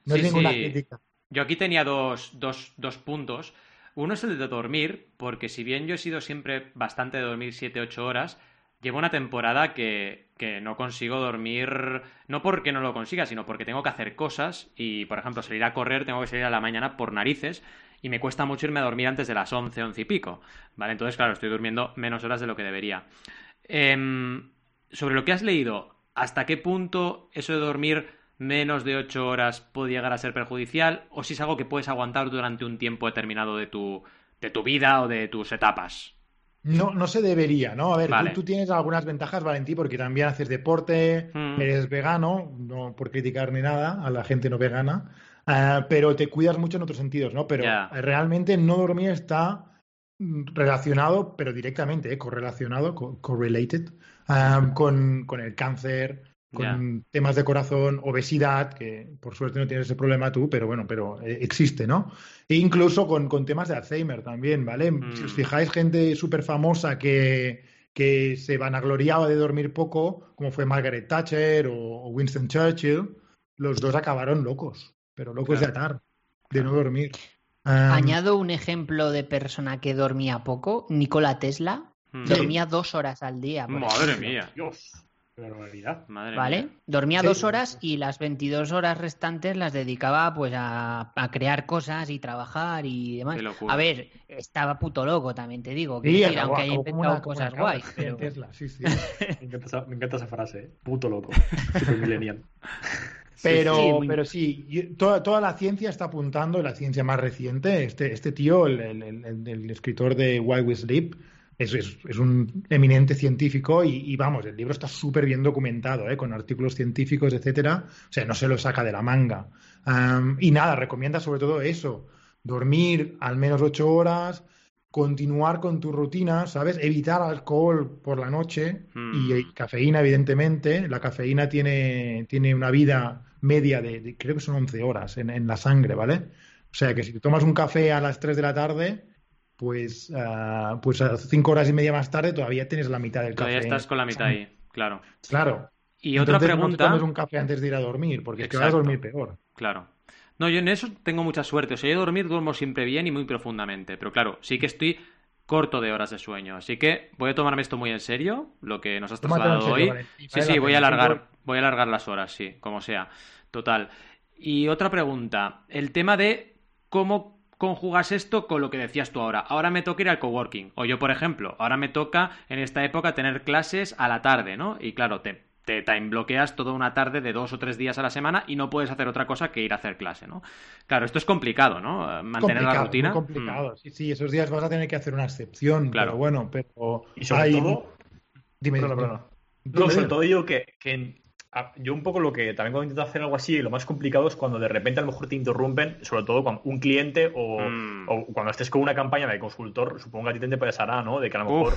No es ninguna crítica. Yo aquí tenía dos, dos, dos puntos. Uno es el de dormir, porque si bien yo he sido siempre bastante de dormir 7-8 horas, llevo una temporada que, que, no consigo dormir, no porque no lo consiga, sino porque tengo que hacer cosas y, por ejemplo, salir a correr, tengo que salir a la mañana por narices y me cuesta mucho irme a dormir antes de las 11, 11 y pico. ¿Vale? Entonces, claro, estoy durmiendo menos horas de lo que debería. Em, sobre lo que has leído, ¿hasta qué punto eso de dormir menos de 8 horas puede llegar a ser perjudicial o si es algo que puedes aguantar durante un tiempo determinado de tu, de tu vida o de tus etapas. No, no se debería, ¿no? A ver, tú, tienes algunas ventajas, Valentí, porque también haces deporte, mm. eres vegano, no por criticar ni nada a la gente no vegana, eh, pero te cuidas mucho en otros sentidos, ¿no? Pero realmente no dormir está relacionado, pero directamente, ¿eh? correlacionado, correlated, eh, con, con, el cáncer, con temas de corazón, obesidad, que por suerte no tienes ese problema tú, pero bueno, pero eh, existe, ¿no? E incluso con, con temas de Alzheimer también, ¿vale? Si os mm. fijáis, gente súper famosa que, que se vanagloriaba de dormir poco, como fue Margaret Thatcher o, Winston Churchill, los dos acabaron locos, pero locos de atar, de no dormir. Añado un ejemplo de persona que dormía poco, Nikola Tesla. Mm. Dormía dos horas al día. Madre mía. Dios. ¿Vale? Dormía dos horas y las 22 horas restantes las dedicaba pues a, crear cosas y trabajar y demás. A ver, estaba puto loco, también te digo. Que aunque haya inventado cosas guays. Pero... me, encanta, esa frase, ¿eh? puto loco. millennial. Pero, sí, pero sí, toda, toda, la ciencia está apuntando, la ciencia más reciente, este, este tío, el, el escritor de Why We Sleep, es, es, un eminente científico y, vamos, el libro está súper bien documentado, ¿eh? con artículos científicos, etcétera. O sea, no se lo saca de la manga. y nada, recomienda sobre todo eso, dormir al menos ocho horas, continuar con tu rutina, ¿sabes? Evitar alcohol por la noche y hmm. cafeína, evidentemente. La cafeína tiene, tiene una vida media de, creo que son 11 horas en, en la sangre, ¿vale? O sea que si te tomas un café a las 3 de la tarde, pues, uh, pues a cinco horas y media más tarde todavía tienes la mitad del café. Todavía estás con la mitad ahí, claro. Claro. Y otra pregunta. No tomes un café antes de ir a dormir, porque es que vas a dormir peor. Claro. No, yo en eso tengo mucha suerte. O sea, yo dormir duermo siempre bien y muy profundamente. Pero claro, sí que estoy corto de horas de sueño. Así que voy a tomarme esto muy en serio, lo que nos has trasladado hoy. Sí, sí, voy a alargar, voy a alargar las horas, sí, como sea. Total. Y otra pregunta. El tema de cómo conjugas esto con lo que decías tú ahora. Ahora me toca ir al coworking. O yo, por ejemplo, ahora me toca en esta época tener clases a la tarde, ¿no? Y claro, te, te time bloqueas toda una tarde de dos o tres días a la semana y no puedes hacer otra cosa que ir a hacer clase, ¿no? Claro, esto es complicado, ¿no? Mantener la rutina. Complicado, mm. sí, sí, esos días vas a tener que hacer una excepción, claro. pero bueno, pero... Y sobre todo... Dime, perdona, No, sobre todo yo que, que yo un poco lo que también cuando intento hacer algo así, lo más complicado es cuando de repente a lo mejor te interrumpen, sobre todo con un cliente o, mm. cuando estés con una campaña de consultor, supongo que a ti te pasará, ¿no? De que a lo mejor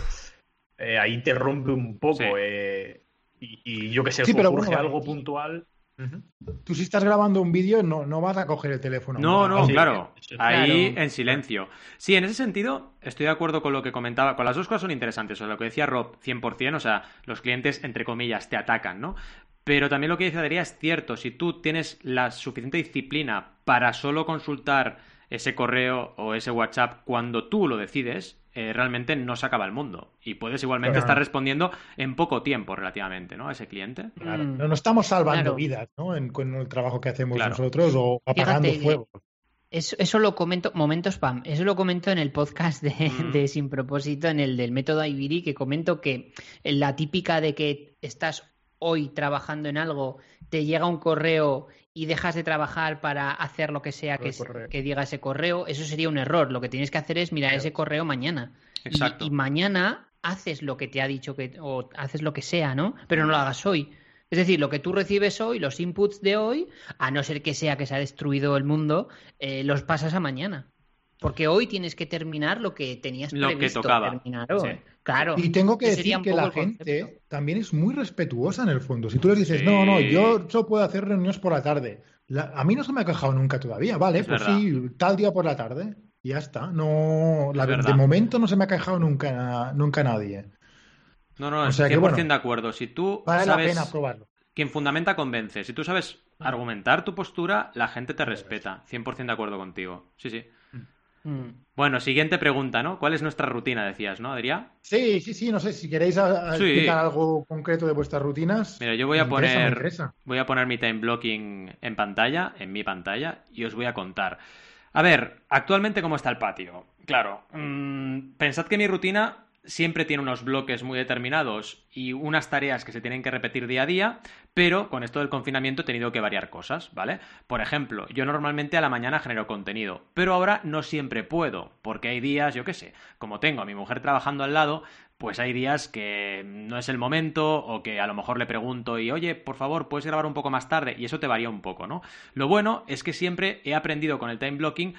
eh, ahí interrumpe un poco eh, y, yo que sé, surge algo puntual. Tú si estás grabando un vídeo no, no vas a coger el teléfono. No, no, claro. Ahí en silencio. Sí, en ese sentido estoy de acuerdo con lo que comentaba. Con las dos cosas son interesantes. O sea, lo que decía Rob, 100%, o sea, los clientes, entre comillas, te atacan, ¿no? Pero también lo que dice Adrián es cierto, si tú tienes la suficiente disciplina para solo consultar ese correo o ese WhatsApp cuando tú lo decides, eh, realmente no se acaba el mundo. Y puedes igualmente estar respondiendo en poco tiempo relativamente, ¿no? A ese cliente. Claro. Mm. No, estamos salvando vidas, ¿no? En, con el trabajo que hacemos nosotros o apagando fuego. Eso, eso, lo comento, momento spam, eso lo comento en el podcast de, mm. de, Sin Propósito, en el del método Ibiri, que comento que la típica de que estás hoy trabajando en algo, te llega un correo y dejas de trabajar para hacer lo que sea que, que, diga ese correo, eso sería un error. Lo que tienes que hacer es mirar ese correo mañana. Exacto. Y, mañana haces lo que te ha dicho que, o haces lo que sea, ¿no? Pero no lo hagas hoy. Es decir, lo que tú recibes hoy, los inputs de hoy, a no ser que sea que se ha destruido el mundo, eh, los pasas a mañana. Porque hoy tienes que terminar lo que tenías lo previsto que tocaba. terminar Claro. Y tengo que decir que la gente también es muy respetuosa en el fondo. Si tú les dices, no, no, yo solo puedo hacer reuniones por la tarde. a mí no se me ha quejado nunca todavía, ¿vale? pues sí, tal día por la tarde. Y ya está. No, la, de momento no se me ha quejado nunca, nunca nadie. No, no, o sea 100% de acuerdo. Si tú vale sabes... la pena probarlo. Quien fundamenta convence. Si tú sabes argumentar tu postura, la gente te respeta. 100% de acuerdo contigo. Sí, sí. Mm. Bueno, siguiente pregunta, ¿no? ¿Cuál es nuestra rutina, decías, ¿no, Adrián? Sí, sí, sí, no sé, si queréis explicar algo concreto de vuestras rutinas. Mira, yo voy a poner voy a poner mi time blocking en pantalla, en mi pantalla, y os voy a contar. A ver, actualmente cómo está el patio. Claro, mm, pensad que mi rutina siempre tiene unos bloques muy determinados y unas tareas que se tienen que repetir día a día, pero con esto del confinamiento he tenido que variar cosas, ¿vale? Por ejemplo, yo normalmente a la mañana genero contenido, pero ahora no siempre puedo, porque hay días, yo qué sé, como tengo a mi mujer trabajando al lado, pues hay días que no es el momento o que a lo mejor le pregunto y oye, por favor, puedes grabar un poco más tarde y eso te varía un poco, ¿no? Lo bueno es que siempre he aprendido con el time blocking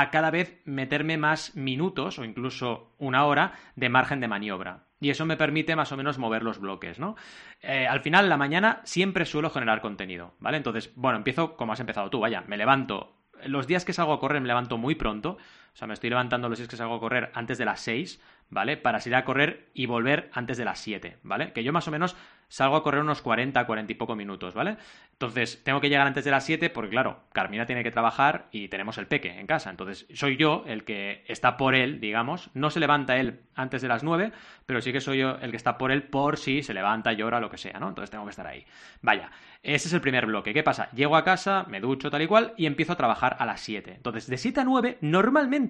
a cada vez meterme más minutos o incluso una hora de margen de maniobra. Y eso me permite más o menos mover los bloques, ¿no? Eh, al final, la mañana siempre suelo generar contenido, ¿vale? Entonces, bueno, empiezo como has empezado tú, vaya, me levanto. Los días que salgo a correr me levanto muy pronto, o sea, me estoy levantando los días que salgo a correr antes de las 6, ¿vale? Para salir a correr y volver antes de las 7, ¿vale? Que yo más o menos salgo a correr unos 40, 40 y poco minutos, ¿vale? Entonces, tengo que llegar antes de las 7 porque, claro, Carmina tiene que trabajar y tenemos el peque en casa. Entonces, soy yo el que está por él, digamos. No se levanta él antes de las 9, pero sí que soy yo el que está por él por si se levanta, llora, lo que sea, ¿no? Entonces, tengo que estar ahí. Vaya, ese es el primer bloque. ¿Qué pasa? Llego a casa, me ducho tal y cual y empiezo a trabajar a las 7. Entonces, de 7 a 9, normalmente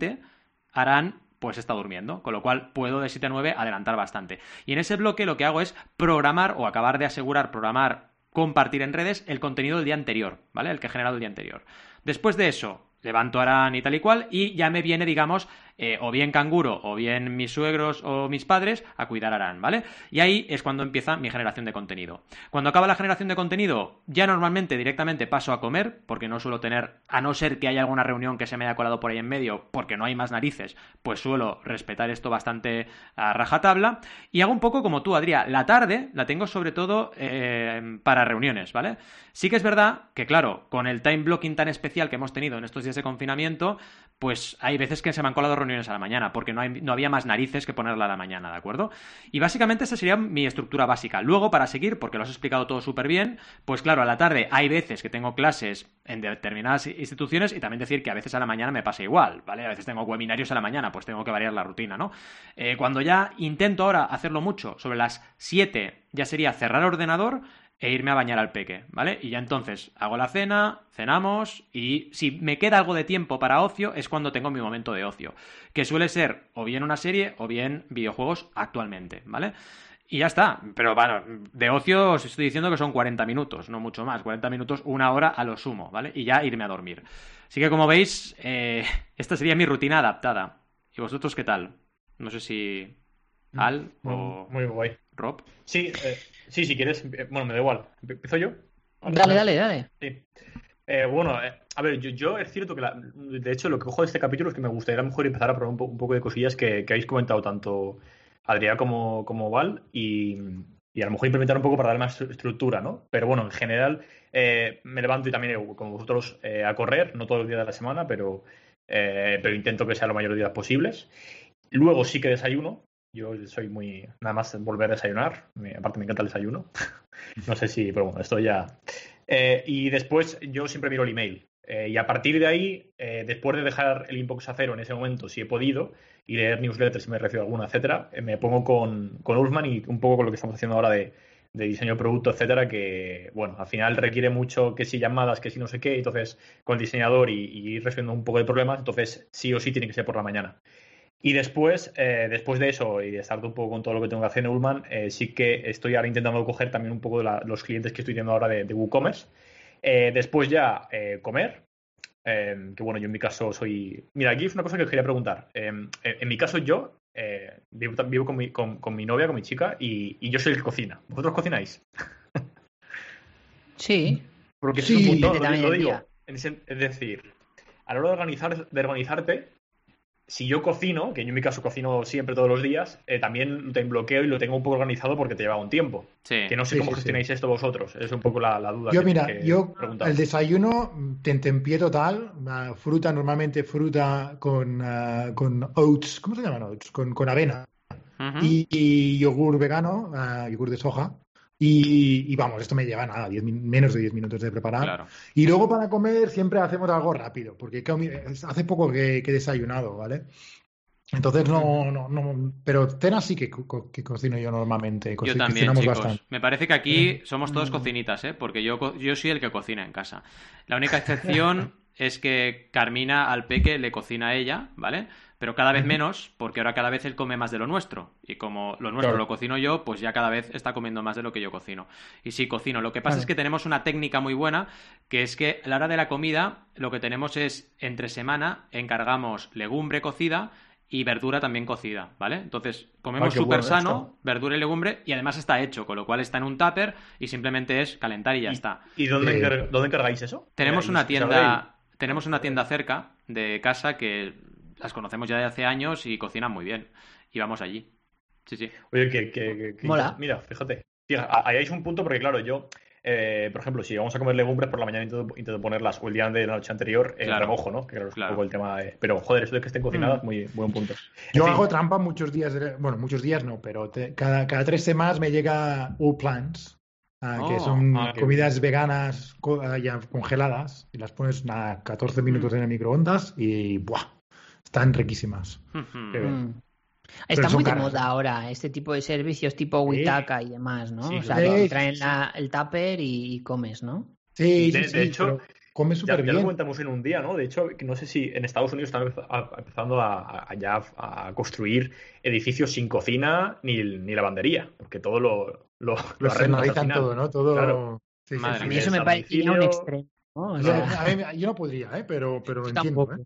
harán pues está durmiendo, con lo cual puedo de 7 a 9 adelantar bastante. Y en ese bloque lo que hago es programar o acabar de asegurar programar, compartir en redes el contenido del día anterior, ¿vale? El que he generado el día anterior. Después de eso, levanto Arán y tal y cual, y ya me viene, digamos, eh, o bien canguro, o bien mis suegros o mis padres a cuidar Arán, ¿vale? Y ahí es cuando empieza mi generación de contenido. Cuando acaba la generación de contenido, ya normalmente directamente paso a comer, porque no suelo tener, a no ser que haya alguna reunión que se me haya colado por ahí en medio, porque no hay más narices, pues suelo respetar esto bastante a rajatabla. Y hago un poco como tú, Adrián, la tarde la tengo sobre todo eh, para reuniones, ¿vale? Sí que es verdad que, claro, con el time blocking tan especial que hemos tenido en estos días de confinamiento, pues hay veces que se me han colado reuniones a la mañana, porque no, no había más narices que ponerla a la mañana, ¿de acuerdo? Y básicamente esa sería mi estructura básica. Luego, para seguir, porque lo has explicado todo súper bien, pues claro, a la tarde hay veces que tengo clases en determinadas instituciones y también decir que a veces a la mañana me pasa igual, ¿vale? A veces tengo webinarios a la mañana, pues tengo que variar la rutina, ¿no? Eh, cuando ya intento ahora hacerlo mucho, sobre las 7 ya sería cerrar ordenador, e irme a bañar al peque, ¿vale? Y ya entonces hago la cena, cenamos y si me queda algo de tiempo para ocio es cuando tengo mi momento de ocio, que suele ser o bien una serie o bien videojuegos actualmente, ¿vale? Y ya está, pero bueno, de ocio os estoy diciendo que son 40 minutos, no mucho más, 40 minutos, una hora a lo sumo, ¿vale? Y ya irme a dormir. Así que como veis, eh, esta sería mi rutina adaptada. ¿Y vosotros qué tal? No sé si Al o muy guay. Rob. Sí, eh, Sí, si quieres, eh, bueno, me da igual. ¿Empiezo yo? Dale, dale, dale. Sí. Eh, bueno, eh, a ver, yo, es cierto que, de hecho, lo que cojo de este capítulo es que me gustaría a lo mejor empezar a probar un, poco de cosillas que, habéis comentado tanto Adrián como, como Val y, a lo mejor implementar un poco para dar más estructura, ¿no? Pero bueno, en general me levanto y también, como vosotros, a correr, no todos los días de la semana, pero, pero intento que sea lo mayor de días posibles. Luego sí que desayuno, yo soy muy. Nada más volver a desayunar. aparte, me encanta el desayuno. no sé si, pero bueno, esto ya. Eh, y después, yo siempre miro el email. Eh, y a partir de ahí, eh, después de dejar el inbox a cero en ese momento, si he podido, y leer newsletters si me recibo alguna, etcétera, me pongo con, con Ulfman y un poco con lo que estamos haciendo ahora de, diseño de producto, etcétera, que, bueno, al final requiere mucho que si llamadas, que si no sé qué, entonces con el diseñador y, y resolviendo un poco de problemas, entonces sí o sí tiene que ser por la mañana. Y después, eh, después de eso y de estar un poco con todo lo que tengo que hacer en Ullman, eh, sí que estoy ahora intentando coger también un poco de los clientes que estoy teniendo ahora de, WooCommerce. Eh, después ya comer, que bueno, yo en mi caso soy... Mira, aquí es una cosa que os quería preguntar. en mi caso yo vivo, con, mi, con, mi, novia, con mi chica, y, yo soy el que cocina. ¿Vosotros cocináis? Sí. Porque sí, es un punto, lo, digo. Es decir, a la hora de, organizar, de organizarte, si yo cocino, que yo en mi caso cocino siempre todos los días, eh, también te bloqueo y lo tengo un poco organizado porque te lleva un tiempo. Que no sé cómo gestionáis esto vosotros. Es un poco la, duda. Yo, mira, yo el desayuno te pie total. fruta, normalmente fruta con, ah, con oats. ¿Cómo se llaman oats? Con, con avena. y, yogur vegano, uh, yogur de soja. Y, vamos, esto me lleva nada, menos de 10 minutos de preparar. Y luego para comer siempre hacemos algo rápido, porque hace poco que, he desayunado, ¿vale? Entonces no, no, no, pero cena sí que, cocino yo normalmente. yo también, chicos. Me parece que aquí eh, somos todos mm. cocinitas, ¿eh? Porque yo, yo soy el que cocina en casa. La única excepción es que Carmina al peque le cocina a ella, ¿vale? Pero cada vez menos, porque ahora cada vez él come más de lo nuestro. Y como lo nuestro lo cocino yo, pues ya cada vez está comiendo más de lo que yo cocino. Y sí, cocino. Lo que pasa es que tenemos una técnica muy buena, que es que a la hora de la comida, lo que tenemos es, entre semana, encargamos legumbre cocida y verdura también cocida, ¿vale? Entonces, comemos súper sano, verdura y legumbre, y además está hecho, con lo cual está en un tupper y simplemente es calentar y ya está. ¿Y dónde, dónde encargáis eso? Tenemos una tienda, tenemos una tienda cerca de casa que las conocemos ya de hace años y cocinan muy bien. Y vamos allí. Sí, sí. Oye, que, que, Mira, fíjate. ahí hay un punto porque, claro, yo eh, por ejemplo, si vamos a comer legumbres por la mañana intento, ponerlas o el día de la noche anterior en remojo, ¿no? Que es un poco el tema Pero, joder, eso de que estén cocinadas, mm. muy buen punto. Yo hago trampa muchos días, bueno, muchos días no, pero cada, cada tres semanas me llega U-Plants, ah, que oh, son ah, comidas veganas ah, ya congeladas y las pones a 14 minutos mm. en el microondas y ¡buah! Están riquísimas. Está muy de moda ahora este tipo de servicios tipo Witaka y demás, ¿no? o sea, que traen el tupper y, comes, ¿no? Sí, de, hecho, comes súper bien. Ya lo comentamos en un día, ¿no? De hecho, no sé si en Estados Unidos están empezando a, ya a construir edificios sin cocina ni, ni lavandería, porque todo lo, lo, lo todo, ¿no? Todo... a mí eso me parece un extremo. ¿no? yo no podría, ¿eh? pero, pero entiendo. ¿eh?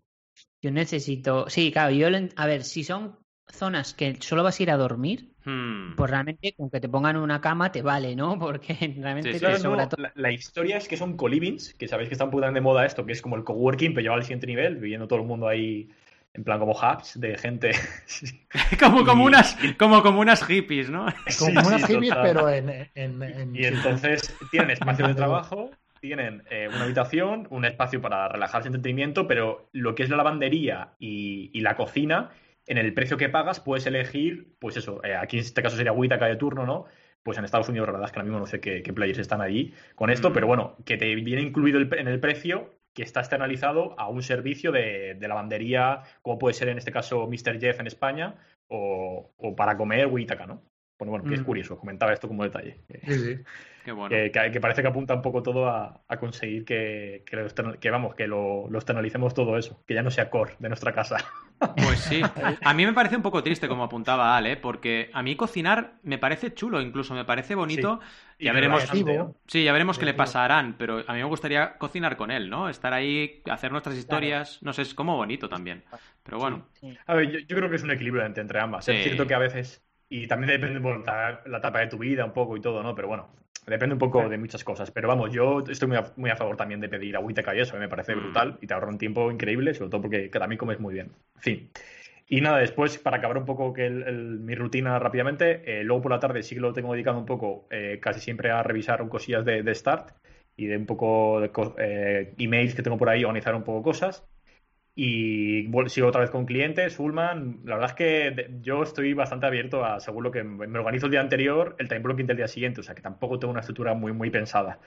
Yo necesito. Sí, claro, yo. A ver, si son zonas que solo vas a ir a dormir, hmm. pues realmente con que te pongan una cama te vale, ¿no? Porque realmente la, historia es que son colivings, que sabéis que están muy de moda esto, que es como el coworking, pero lleva al siguiente nivel, viviendo todo el mundo ahí en plan como hubs de gente. como, como, unas, como, como unas hippies, ¿no? como unas hippies, pero en, Y entonces tienen espacio de trabajo, tienen eh, una habitación, un espacio para relajarse, entretenimiento, pero lo que es la lavandería y la cocina en el precio que pagas puedes elegir, pues eso, eh, aquí en este caso sería Witaka de turno, ¿no? Pues en Estados Unidos, la verdad es que ahora mismo no sé qué, players están allí con esto, mm. pero bueno, que te viene incluido en el precio que está externalizado a un servicio de, lavandería, como puede ser en este caso Mr. Jeff en España, o, para comer Witaka, ¿no? Bueno, bueno, que es curioso, comentaba esto como detalle. Sí, sí. Qué bueno. que, parece que apunta un poco todo a, conseguir que, que, vamos, que lo, lo, externalicemos todo eso, que ya no sea core de nuestra casa. Pues sí. A mí me parece un poco triste, como apuntaba Ale, porque a mí cocinar me parece chulo, incluso me parece bonito. Ya veremos. Sí, ya veremos qué le pasa a Aran, pero a mí me gustaría cocinar con él, ¿no? Estar ahí, hacer nuestras historias. No sé, es como bonito también. Pero bueno. A ver, yo, creo que es un equilibrio entre, ambas. Es cierto que a veces. Y también depende de la, etapa de tu vida un poco y todo, ¿no? Pero bueno, Depende un poco de muchas cosas, pero vamos, yo estoy muy a, muy a favor también de pedir agüita y eso, me parece mm. brutal y te ahorra un tiempo increíble, sobre todo porque mí comes muy bien. En fin. Y nada, después, para acabar un poco que mi rutina rápidamente, eh, luego por la tarde sí que lo tengo dedicado un poco eh, casi siempre a revisar cosillas de, de, Start y de un poco de eh, emails que tengo por ahí, organizar un poco cosas. Y sigo otra vez con clientes, Ullman. La verdad es que yo estoy bastante abierto a, según lo que me organizo el día anterior, el time blocking del día siguiente. O sea que tampoco tengo una estructura muy, muy pensada.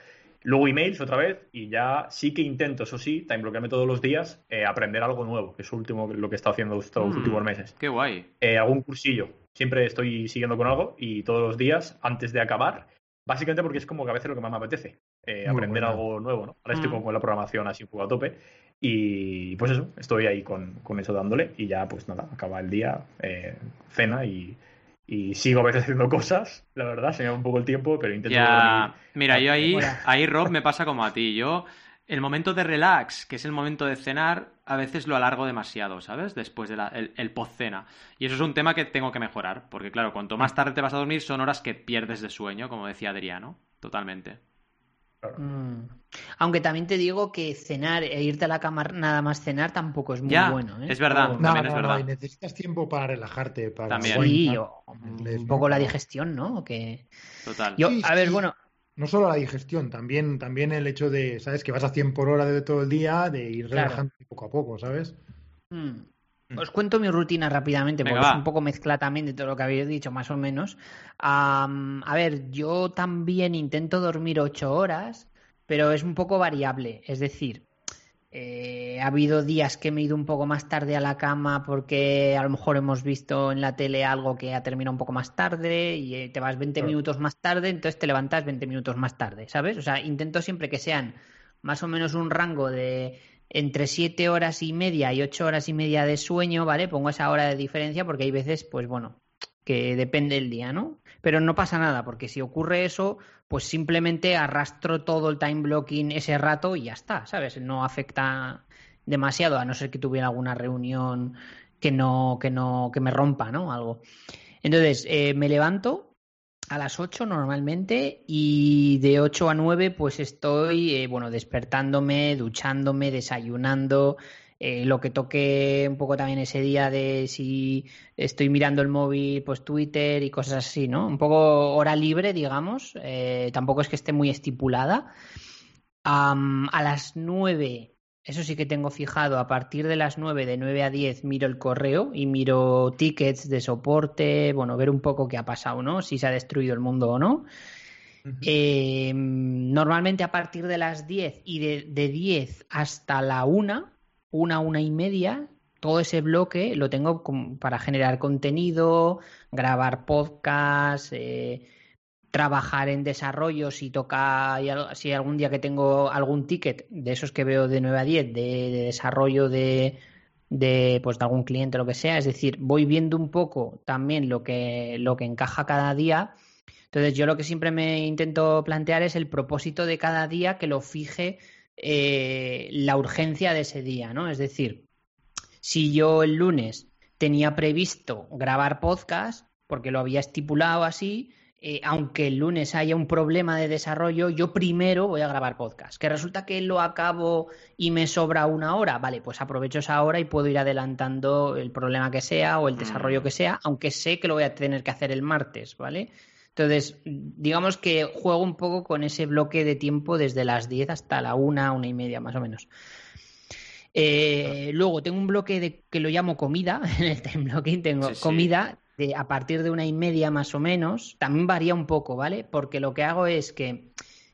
Luego emails otra vez y ya sí que intento, eso sí, time bloquearme todos los días, eh, aprender algo nuevo, que es último, lo que he estado haciendo estos mm, últimos meses. Qué guay. Eh, algún cursillo. Siempre estoy siguiendo con algo y todos los días, antes de acabar, básicamente porque es como que a veces lo que más me apetece, eh, aprender algo nuevo, ¿no? Ahora estoy mm. con la programación así un poco a tope y pues eso, estoy ahí con, con eso dándole y ya pues nada, acaba el día, eh, cena y, y, sigo a veces haciendo cosas, la verdad, se me va un poco el tiempo, pero intento... Ya... Mira, yo ahí, ahí Rob me pasa como a ti, yo el momento de relax, que es el momento de cenar, a veces lo alargo demasiado, ¿sabes? Después del el, el post-cena. Y eso es un tema que tengo que mejorar, porque claro, cuanto más tarde te vas a dormir son horas que pierdes de sueño, como decía Adriano, totalmente. Mm. Aunque también te digo que cenar e irte a la cama nada más cenar tampoco es muy bueno. ¿eh? Es verdad, también es verdad. necesitas tiempo para relajarte. Para también. Sí, un poco la digestión, ¿no? Que... Total. Yo, a ver, bueno. No solo la digestión, también, también el hecho de, ¿sabes? Que vas a 100 por hora de todo el día, de ir relajando poco a poco, ¿sabes? Mm. Os cuento mi rutina rápidamente, porque es un poco mezcla también de todo lo que habéis dicho, más o menos. a ver, yo también intento dormir ocho horas, pero es un poco variable. Es decir, eh, ha habido días que me he ido un poco más tarde a la cama porque a lo mejor hemos visto en la tele algo que ha terminado un poco más tarde y eh, te vas 20 minutos más tarde, entonces te levantas 20 minutos más tarde, ¿sabes? O sea, intento siempre que sean más o menos un rango de entre siete horas y media y ocho horas y media de sueño, ¿vale? Pongo esa hora de diferencia porque hay veces, pues bueno, que depende el día, ¿no? Pero no pasa nada, porque si ocurre eso, pues simplemente arrastro todo el time blocking ese rato y ya está, ¿sabes? No afecta demasiado, a no ser que tuviera alguna reunión que no, que no, que me rompa, ¿no? Algo. Entonces, eh, me levanto, a las 8 normalmente y de 8 a 9 pues estoy, eh, bueno, despertándome, duchándome, desayunando, eh, lo que toque un poco también ese día de si estoy mirando el móvil, pues Twitter y cosas así, ¿no? Un poco hora libre, digamos, eh, tampoco es que esté muy estipulada. a las nueve, eso sí que tengo fijado, a partir de las nueve, de nueve a diez, miro el correo y miro tickets de soporte, bueno, ver un poco qué ha pasado, ¿no? Si se ha destruido el mundo o no. Eh, normalmente a partir de las 10 y de, de 10 hasta la 1, una, una y media, todo ese bloque lo tengo para generar contenido, grabar podcast, eh, trabajar en desarrollo si toca, si algún día que tengo algún ticket de esos que veo de 9 a 10 de, desarrollo de, de, pues, de algún cliente lo que sea. Es decir, voy viendo un poco también lo que, lo que encaja cada día entonces, yo lo que siempre me intento plantear es el propósito de cada día que lo fije eh, la urgencia de ese día, ¿no? Es decir, si yo el lunes tenía previsto grabar podcast, porque lo había estipulado así, eh, aunque el lunes haya un problema de desarrollo, yo primero voy a grabar podcast. Que resulta que lo acabo y me sobra una hora, vale, pues aprovecho esa hora y puedo ir adelantando el problema que sea o el desarrollo mm. que sea, aunque sé que lo voy a tener que hacer el martes, ¿vale? Entonces, digamos que juego un poco con ese bloque de tiempo desde las 10 hasta la 1, una y media más o menos. Eh, luego tengo un bloque de, que lo llamo comida, en el time blocking tengo comida a partir de una y media más o menos. También varía un poco, ¿vale? Porque lo que hago es que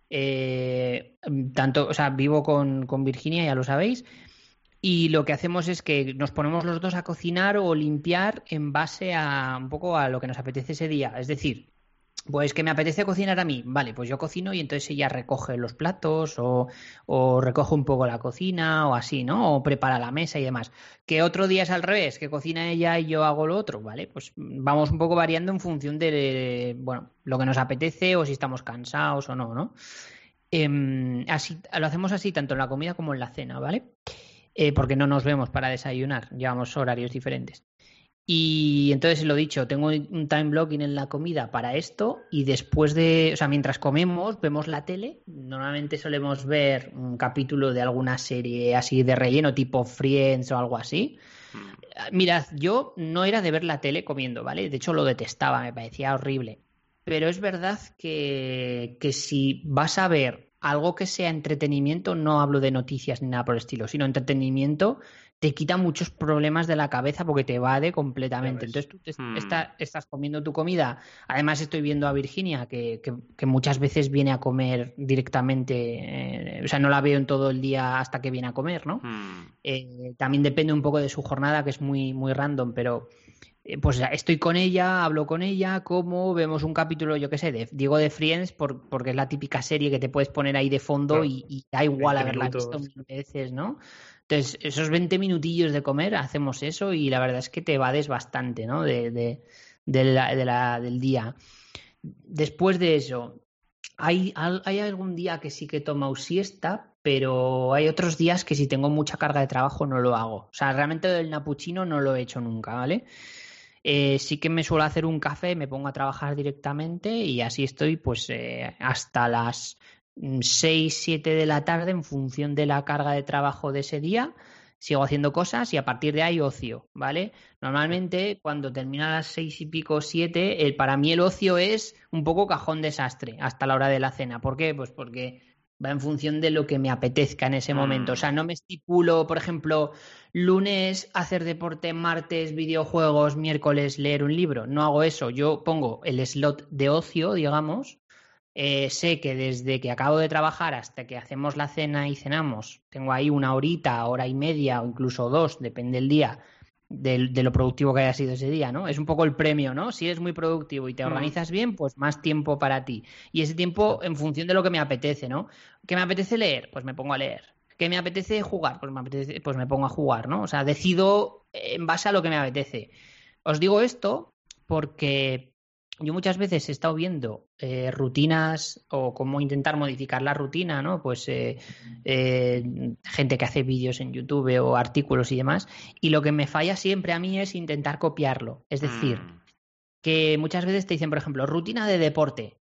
eh, tanto, o sea, vivo con, con Virginia, ya lo sabéis, y lo que hacemos es que nos ponemos los dos a cocinar o limpiar en base a un poco a lo que nos apetece ese día. Es decir, pues que me apetece cocinar a mí. Vale, pues yo cocino y entonces ella recoge los platos o, recoge un poco la cocina o así, ¿no? O prepara la mesa y demás. Que otro día es al revés, que cocina ella y yo hago lo otro, ¿vale? Pues vamos un poco variando en función de, bueno, lo que nos apetece o si estamos cansados o no, ¿no? Em, así, lo hacemos así tanto en la comida como en la cena, ¿vale? Eh, porque no nos vemos para desayunar, llevamos horarios diferentes. Y entonces lo dicho, tengo un time blocking en la comida para esto y después de, o sea, mientras comemos, vemos la tele. Normalmente solemos ver un capítulo de alguna serie así de relleno, tipo Friends o algo así. Mm. Mirad, yo no era de ver la tele comiendo, ¿vale? De hecho lo detestaba, me parecía horrible. Pero es verdad que, que si vas a ver algo que sea entretenimiento, no hablo de noticias ni nada por el estilo, sino entretenimiento, te quita muchos problemas de la cabeza porque te evade completamente. Entonces tú hmm. estás comiendo tu comida. Además estoy viendo a Virginia que, que, muchas veces viene a comer directamente, eh, o sea, no la veo en todo el día hasta que viene a comer, ¿no? Hmm. Eh, también depende un poco de su jornada, que es muy, muy random, pero eh, pues estoy con ella, hablo con ella, como vemos un capítulo, yo qué sé, de, digo de Friends porque es la típica serie que te puedes poner ahí de fondo y, y, da igual haberla visto mil veces, ¿no? Entonces, esos 20 minutillos de comer, hacemos eso y la verdad es que te evades bastante, ¿no? De, de, de, la, del día. Después de eso, hay, algún día que sí que tomo siesta, pero hay otros días que si tengo mucha carga de trabajo no lo hago. O sea, realmente el napuchino no lo he hecho nunca, ¿vale? Eh, sí que me suelo hacer un café, me pongo a trabajar directamente y así estoy pues eh, hasta las 6, 7 de la tarde en función de la carga de trabajo de ese día. Sigo haciendo cosas y a partir de ahí ocio, ¿vale? Normalmente cuando termina las seis y pico, siete, el, para mí el ocio es un poco cajón desastre hasta la hora de la cena. ¿Por qué? Pues porque va en función de lo que me apetezca en ese momento. O sea, no me estipulo, por ejemplo, lunes hacer deporte, martes videojuegos, miércoles leer un libro. No hago eso. Yo pongo el slot de ocio, digamos, eh, sé que desde que acabo de trabajar hasta que hacemos la cena y cenamos, tengo ahí una horita, hora y media o incluso dos, depende del día, de, lo productivo que haya sido ese día, ¿no? Es un poco el premio, ¿no? Si eres muy productivo y te mm. organizas bien, pues más tiempo para ti. Y ese tiempo en función de lo que me apetece, ¿no? ¿Qué me apetece leer? Pues me pongo a leer. ¿Qué me apetece jugar? Pues me, apetece, pues me pongo a jugar, ¿no? O sea, decido en base a lo que me apetece. Os digo esto porque yo muchas veces he estado viendo eh, rutinas o cómo intentar modificar la rutina, ¿no? Pues eh, eh, gente que hace vídeos en YouTube o artículos y demás, y lo que me falla siempre a mí es intentar copiarlo. Es decir, mm. que muchas veces te dicen, por ejemplo, rutina de deporte.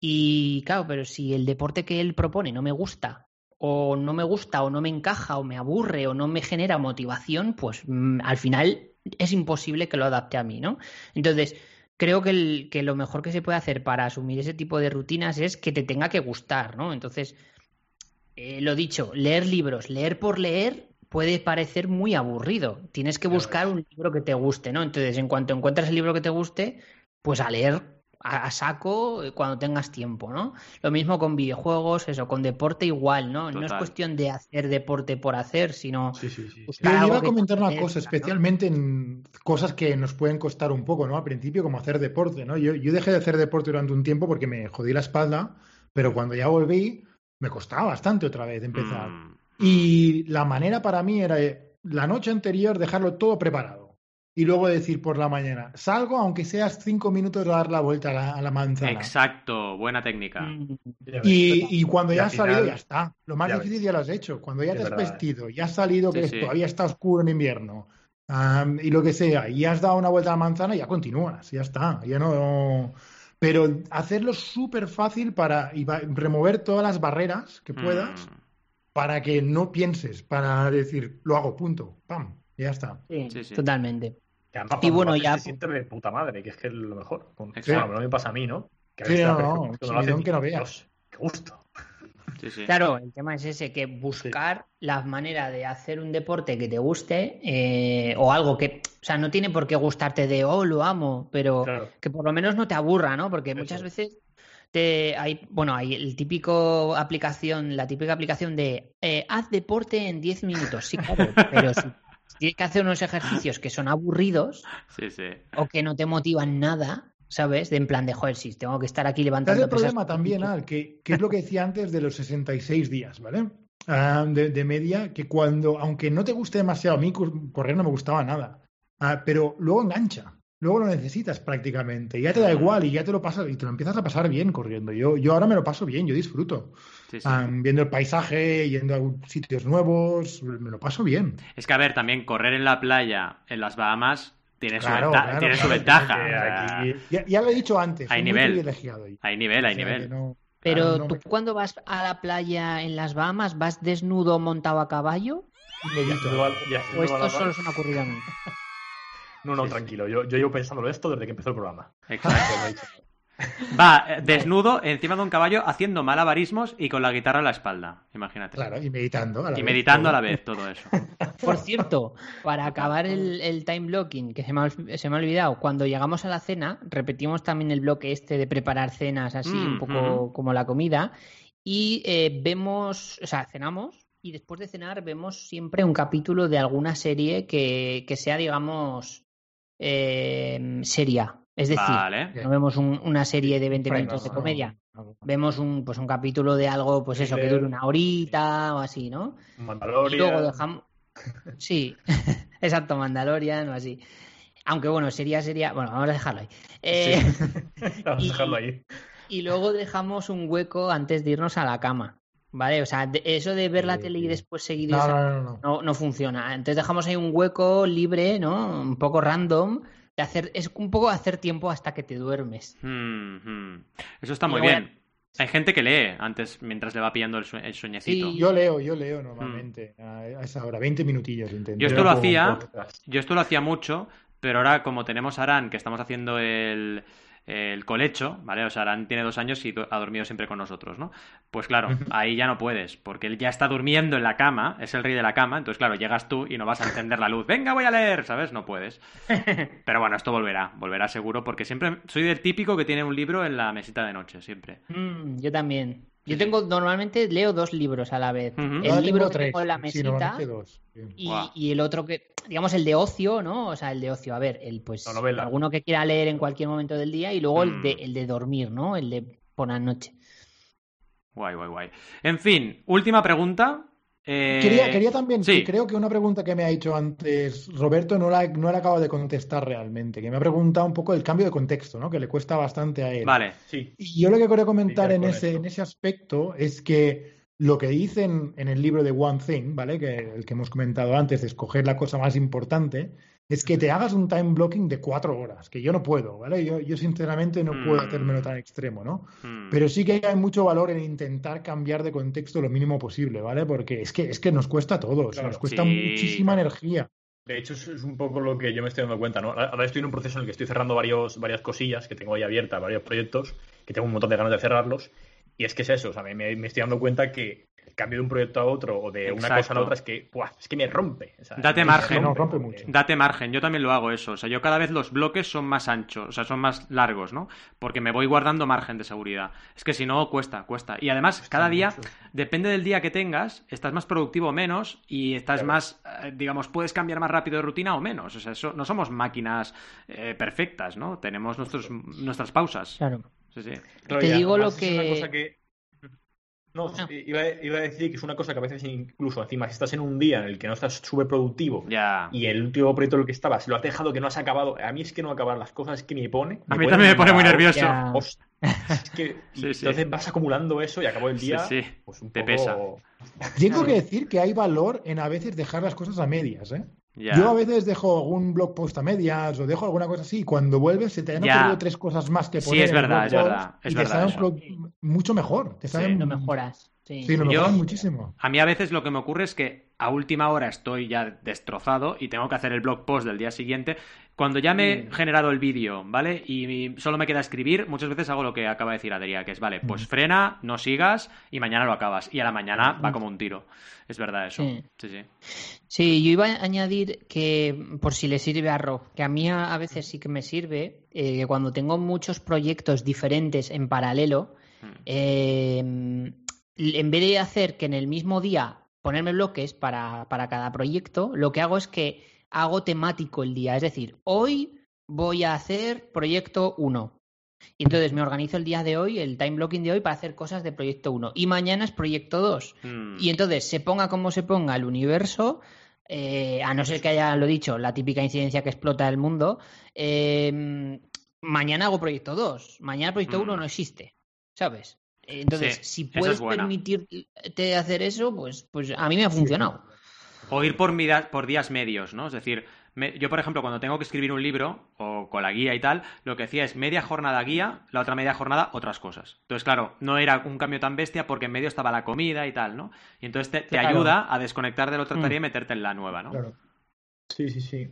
Y claro, pero si el deporte que él propone no me gusta o no me gusta o no me encaja o me aburre o no me genera motivación, pues mm, al final es imposible que lo adapte a mí, ¿no? Entonces, creo que, que, lo mejor que se puede hacer para asumir ese tipo de rutinas es que te tenga que gustar, ¿no? Entonces, eh, lo dicho, leer libros, leer por leer puede parecer muy aburrido. Tienes que buscar un libro que te guste, ¿no? Entonces, en cuanto encuentras el libro que te guste, pues a leer a, saco eh, cuando tengas tiempo, ¿no? Lo mismo con videojuegos, eso, con deporte igual, ¿no? No es cuestión de hacer deporte por hacer, sino. Sí, sí, sí. Yo iba a comentar una cosa, especialmente en cosas que nos pueden costar un poco, ¿no? Al principio, como hacer deporte, ¿no? Yo, yo dejé de hacer deporte durante un tiempo porque me jodí la espalda, pero cuando ya volví, me costaba bastante otra vez empezar. Mm. Y la manera para mí era la noche anterior dejarlo todo preparado y luego decir por la mañana, salgo aunque seas cinco minutos a dar la vuelta a la, manzana. Exacto, buena técnica. Mm. Y, cuando ya has salido, ya está. Lo más difícil ya lo has hecho. Cuando ya te has vestido, ya has salido, que todavía está oscuro en invierno, y lo que sea, y has dado una vuelta a la manzana, ya continúas, ya está. Ya no. Pero hacerlo súper fácil para remover todas las barreras que puedas mm. para que no pienses, para decir, lo hago, punto, pam, ya está. Sí, totalmente y bueno, ya. Se siente de puta madre, que es que es lo mejor. Bueno, no me pasa a mí, ¿no? Que sí, no, no, no, que no veas. qué gusto. Claro, el tema es ese, que buscar la manera de hacer un deporte que te guste eh, o algo que, o sea, no tiene por qué gustarte de, oh, lo amo, pero que por lo menos no te aburra, ¿no? Porque muchas veces te, hay, bueno, hay el típico aplicación, la típica aplicación de, eh, haz deporte en 10 minutos, sí, claro, pero si tienes que hacer unos ejercicios que son aburridos o que no te motivan nada, ¿sabes? De en plan de, joder, si tengo que estar aquí levantando. Es el problema también, Al, que, es lo que decía antes de los 66 días, ¿vale? Ah, de, media, que cuando, aunque no te guste demasiado, a mí correr no me gustaba nada, ah, pero luego engancha. Luego lo necesitas prácticamente. Y ya te da igual y ya te lo pasas y te lo empiezas a pasar bien corriendo. Yo, yo ahora me lo paso bien, yo disfruto. viendo el paisaje, yendo a sitios nuevos, me lo paso bien. Es que, a ver, también correr en la playa en las Bahamas tiene su, tiene su ventaja. Ya, lo he dicho antes. Hay nivel. Hay nivel, hay nivel. Pero tú cuando vas a la playa en las Bahamas, ¿vas desnudo montado a caballo? ¿O esto solo es una ocurrida no, no, tranquilo. Yo, yo llevo pensándolo esto desde que empezó el programa. Exacto. Va eh, desnudo encima de un caballo haciendo malabarismos y con la guitarra a la espalda. Imagínate. Claro, y meditando a la y vez. meditando a la vez todo eso. Por cierto, para acabar el, time blocking, que se me, ha, se me, ha, olvidado, cuando llegamos a la cena, repetimos también el bloque este de preparar cenas así, un mm, poco como la comida, y eh, vemos, o sea, cenamos y después de cenar vemos siempre un capítulo de alguna serie que, que sea, digamos, eh, seria. Es decir, no vemos una serie de 20 minutos de comedia. Vemos un, pues un capítulo de algo, pues eso, que dure una horita o así, ¿no? Mandalorian. Y luego dejamos. Sí, exacto, Mandalorian o así. Aunque bueno, sería, sería. Bueno, vamos a dejarlo ahí. Eh, vamos a dejarlo ahí. Y luego dejamos un hueco antes de irnos a la cama. ¿Vale? O sea, eso de ver la tele y después seguir no, no, no, funciona. Entonces dejamos ahí un hueco libre, ¿no? Un poco random. De hacer, es un poco hacer tiempo hasta que te duermes. Hmm, hmm. Eso está muy bien. Hay gente que lee antes, mientras le va pillando el, sueñecito. Sí. Yo leo, yo leo normalmente hmm. a esa hora, 20 minutillos intento. Yo esto lo hacía, yo esto lo hacía mucho, pero ahora como tenemos a Aran, que estamos haciendo el, el colecho, ¿vale? O sea, Aran tiene dos años y ha dormido siempre con nosotros, ¿no? Pues claro, ahí ya no puedes, porque él ya está durmiendo en la cama, es el rey de la cama, entonces claro, llegas tú y no vas a encender la luz, venga, voy a leer, ¿sabes? No puedes. Pero bueno, esto volverá, volverá seguro, porque siempre soy del típico que tiene un libro en la mesita de noche, siempre. Mm, yo también. Yo tengo, normalmente leo dos libros a la vez. El libro que tengo en la mesita y, el otro que, digamos, el de ocio, ¿no? O sea, el de ocio, a ver, el pues alguno que quiera leer en cualquier momento del día y luego el, de, mm. el de dormir, ¿no? El de por la noche. Guay, guay, guay. En fin, última pregunta. Eh, quería, quería, también, sí. creo que una pregunta que me ha hecho antes Roberto no la, no la acabo de contestar realmente, que me ha preguntado un poco el cambio de contexto, ¿no? Que le cuesta bastante a él. Vale, sí. Y yo lo que quería comentar en, ese, en ese aspecto es que lo que dicen en el libro de One Thing, ¿vale? Que el que hemos comentado antes, de escoger la cosa más importante, es que te hagas un time blocking de cuatro horas, que yo no puedo, ¿vale? Yo, yo sinceramente no puedo hacérmelo tan extremo, ¿no? Pero sí que hay mucho valor en intentar cambiar de contexto lo mínimo posible, ¿ale? Porque es que, es que nos cuesta a todos, nos cuesta muchísima energía. De hecho, es un poco lo que yo me estoy dando cuenta, ¿no? Ahora estoy en un proceso en el que estoy cerrando varios, varias cosillas que tengo ahí abiertas, varios proyectos, que tengo un montón de ganas de cerrarlos. Y es que es eso, o sea, me, me estoy dando cuenta que el cambio de un proyecto a otro o de una cosa a la otra es que, es que me rompe. Date margen. Date margen. Yo también lo hago eso. O sea, yo cada vez los bloques son más anchos, o sea, son más largos, ¿no? Porque me voy guardando margen de seguridad. Es que si no, cuesta, cuesta. Y además, cada día, depende del día que tengas, estás más productivo o menos y estás más, eh, digamos, puedes cambiar más rápido de rutina o menos. O sea, eso, no somos máquinas eh, perfectas, ¿no? Tenemos nuestros, nuestras pausas. Claro. Te digo lo que no, ah. iba, a decir que es una cosa que a veces incluso encima si estás en un día en el que no estás súper productivo y el último proyecto en el que estabas lo has dejado que no has acabado, a mí es que no acabar las cosas es que me pone. a mí también me pone muy nervioso. Es que entonces vas acumulando eso y acabó el día, pues un Te pesa. Tengo que decir que hay valor en a veces dejar las cosas a medias, ¿eh? Yo a veces dejo algún blog post a medias o dejo alguna cosa así y cuando vuelves se te han ocurrido tres cosas más que poner. Sí, es verdad, es verdad. y te salen mucho mejor. Te salen... Lo mejoras. Sí, lo mejoras muchísimo. A mí a veces lo que me ocurre es que a última hora estoy ya destrozado y tengo que hacer el blog post del día siguiente. Cuando ya me he generado el vídeo, ¿vale? Y solo me queda escribir, muchas veces hago lo que acaba de decir Adrián, que es, vale, pues frena, no sigas y mañana lo acabas. Y a la mañana va como un tiro. Es verdad eso. Sí, sí. Sí, yo iba a añadir que, por si le sirve a Rob, que a mí a, veces sí que me sirve, eh, que cuando tengo muchos proyectos diferentes en paralelo, eh, en vez de hacer que en el mismo día ponerme bloques para, para cada proyecto, lo que hago es que hago temático el día. Es decir, hoy voy a hacer proyecto 1. Y entonces me organizo el día de hoy, el time blocking de hoy, para hacer cosas de proyecto 1. Y mañana es proyecto 2. Hmm. Y entonces, se ponga como se ponga el universo, eh, a no ser que haya, lo dicho, la típica incidencia que explota el mundo, eh, mañana hago proyecto 2. Mañana proyecto 1 hmm. no existe. ¿Sabes? Entonces, si puedes permitirte hacer eso, pues, pues a mí me ha funcionado. O ir por, por días medios, ¿no? Es decir, yo, por ejemplo, cuando tengo que escribir un libro, o con la guía y tal, lo que hacía es media jornada guía, la otra media jornada otras cosas. Entonces, claro, no era un cambio tan bestia porque en medio estaba la comida y tal, ¿no? Y entonces te, ayuda a desconectar de la otra tarea y mm. meterte en la nueva, ¿no? Claro. Sí, sí, sí.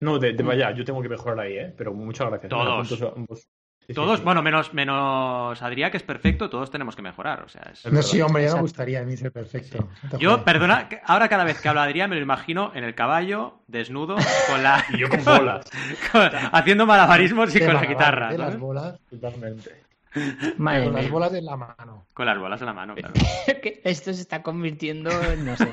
No, de, mm. vaya, yo tengo que mejorar ahí, ¿eh? Pero muchas gracias. Todos. Todos, bueno, menos, menos Adrián, que es perfecto, todos tenemos que mejorar. O sea, no, sí, hombre, ya me gustaría a mí ser perfecto. Yo, perdona, ahora cada vez que hablo de Adrián me lo imagino en el caballo, desnudo, con la. y yo con bolas. haciendo malabarismos y con la guitarra. De las bolas, totalmente. con las bolas en la mano. Con las bolas en la mano, claro. Esto se está convirtiendo en, no sé.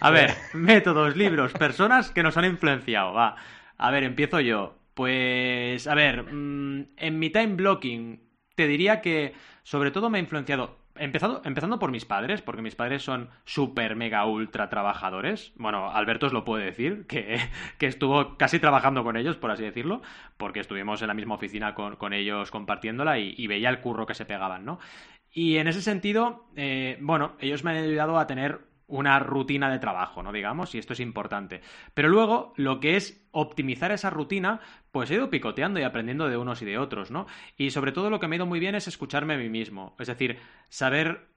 a ver, métodos, libros, personas que nos han influenciado. Va. A ver, empiezo yo. Pues, a ver, mm, en mi time blocking te diría que sobre todo me ha influenciado, empezando, empezando por mis padres, porque mis padres son súper, mega, ultra trabajadores. Bueno, Alberto os lo puede decir, que, que, estuvo casi trabajando con ellos, por así decirlo, porque estuvimos en la misma oficina con, con ellos compartiéndola y, veía el curro que se pegaban, ¿no? Y en ese sentido, eh, bueno, ellos me han ayudado a tener una rutina de trabajo, ¿no? Digamos, y esto es importante. Pero luego, lo que es optimizar esa rutina, pues he ido picoteando y aprendiendo de unos y de otros, ¿no? Y sobre todo lo que me ha ido muy bien es escucharme a mí mismo. Es decir, saber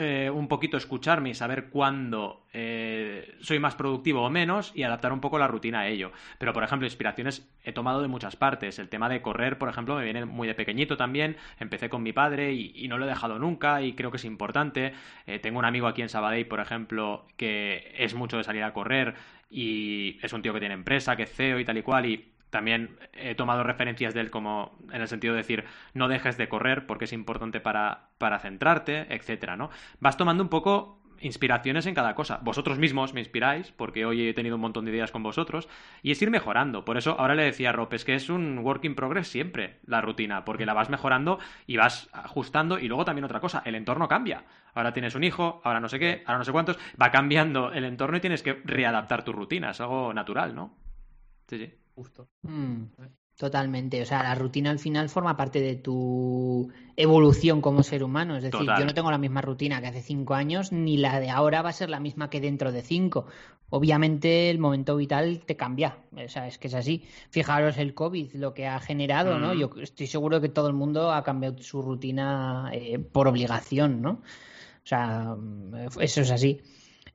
eh, un poquito escucharme y saber cuándo eh, soy más productivo o menos y adaptar un poco la rutina a ello. Pero, por ejemplo, inspiraciones he tomado de muchas partes. El tema de correr, por ejemplo, me viene muy de pequeñito también. Empecé con mi padre y, no lo he dejado nunca y creo que es importante. Eh, tengo un amigo aquí en Sabadell, por ejemplo, que es mucho de salir a correr y es un tío que tiene empresa, que es CEO y tal y cual y también he tomado referencias de él como en el sentido de decir no dejes de correr porque es importante para, para centrarte, etcétera, ¿no? Vas tomando un poco inspiraciones en cada cosa. Vosotros mismos me inspiráis, porque hoy he tenido un montón de ideas con vosotros, y es ir mejorando. Por eso ahora le decía a Rob, es que es un work in progress siempre la rutina, porque la vas mejorando y vas ajustando. Y luego también otra cosa, el entorno cambia. Ahora tienes un hijo, ahora no sé qué, ahora no sé cuántos, va cambiando el entorno y tienes que readaptar tu rutina, es algo natural, ¿no? Sí, sí. Justo. Mm. Totalmente, o sea, la rutina al final forma parte de tu evolución como ser humano, es decir, yo no tengo la misma rutina que hace cinco años, ni la de ahora va a ser la misma que dentro de cinco. Obviamente el momento vital te cambia, o sea, es que es así. Fijaros el COVID, lo que ha generado, ¿no? Mm. Yo estoy seguro que todo el mundo ha cambiado su rutina eh, por obligación, ¿no? O sea, eso es así.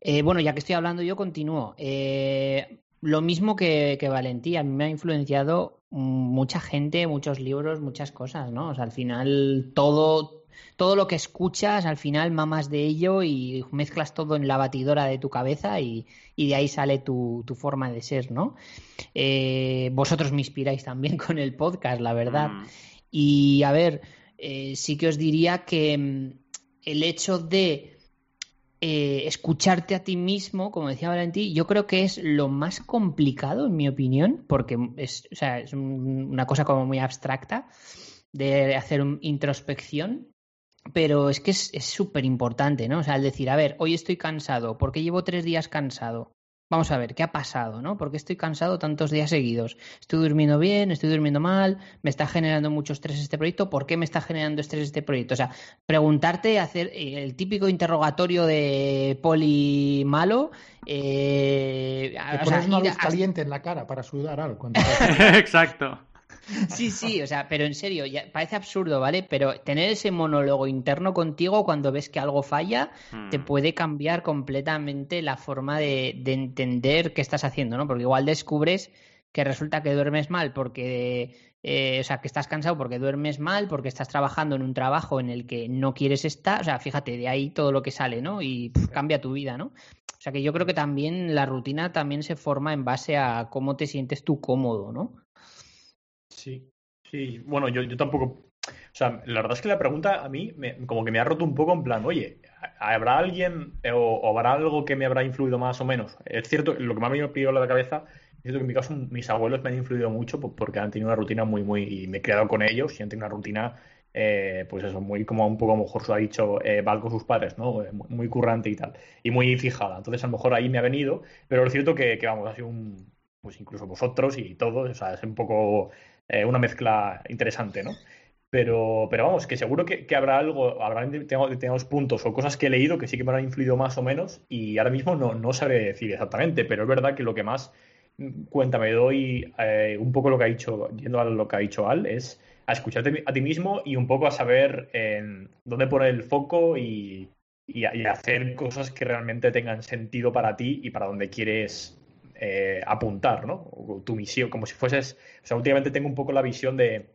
Eh, bueno, ya que estoy hablando yo, continúo. Eh, lo mismo que, que Valentí, a mí me ha influenciado mucha gente, muchos libros, muchas cosas, ¿no? O sea, al final todo, todo lo que escuchas, al final mamas de ello y mezclas todo en la batidora de tu cabeza y, de ahí sale tu, forma de ser, ¿no? Eh, vosotros me inspiráis también con el podcast, la verdad. Mm. Y a ver, eh, sí que os diría que mm, el hecho de eh, escucharte a ti mismo, como decía Valentín, yo creo que es lo más complicado, en mi opinión, porque es, o sea, es una cosa como muy abstracta de hacer introspección, pero es que es súper importante, ¿no? O sea, el decir, a ver, hoy estoy cansado, ¿por qué llevo tres días cansado? Vamos a ver, ¿qué ha pasado? ¿no? ¿Por qué estoy cansado tantos días seguidos? ¿Estoy durmiendo bien? ¿Estoy durmiendo mal? ¿Me está generando mucho estrés este proyecto? ¿Por qué me está generando estrés este proyecto? O sea, preguntarte, hacer eh, el típico interrogatorio de poli malo. Eh, Te pones una luz caliente en la cara para sudar algo. Exacto. Sí, sí, o sea, pero en serio, parece absurdo, ¿vale? Pero tener ese monólogo interno contigo cuando ves que algo falla te hmm. puede cambiar completamente la forma de, entender qué estás haciendo, ¿no? Porque igual descubres que resulta que duermes mal porque, eh, o sea, que estás cansado porque duermes mal, porque estás trabajando en un trabajo en el que no quieres estar, o sea, fíjate, de ahí todo lo que sale, ¿no? Y cambia tu vida, ¿no? O sea, que yo creo que también la rutina también se forma en base a cómo te sientes tú cómodo, ¿no? Sí, sí. Bueno, yo, yo tampoco. O sea, la verdad es que la pregunta a mí como que me ha roto un poco en plan, oye, ¿habrá alguien o, habrá algo que me habrá influido más o menos? Es cierto, lo que me ha venido a la cabeza es cierto que en mi caso mis abuelos me han influido mucho porque han tenido una rutina muy, muy. y me he criado con ellos y han tenido una rutina, eh, pues eso, muy como un poco, a lo mejor se ha dicho, eh, con sus padres, ¿no? Eh, muy, currante y tal. Y muy fijada. Entonces, a lo mejor ahí me ha venido, pero es cierto que, que vamos, ha sido un. Pues incluso vosotros y todos, o sea, es un poco eh, una mezcla interesante, ¿no? Pero, pero vamos, que seguro que, habrá algo, habrá tenemos puntos o cosas que he leído que sí que me han influido más o menos y ahora mismo no, no sabré decir exactamente, pero es verdad que lo que más cuenta me doy eh, un poco lo que ha dicho, yendo a lo que ha dicho Al, es a escucharte a ti mismo y un poco a saber en dónde poner el foco y, y, hacer cosas que realmente tengan sentido para ti y para donde quieres eh, apuntar, ¿no? Tu misión, como si fueses, o sea, últimamente tengo un poco la visión de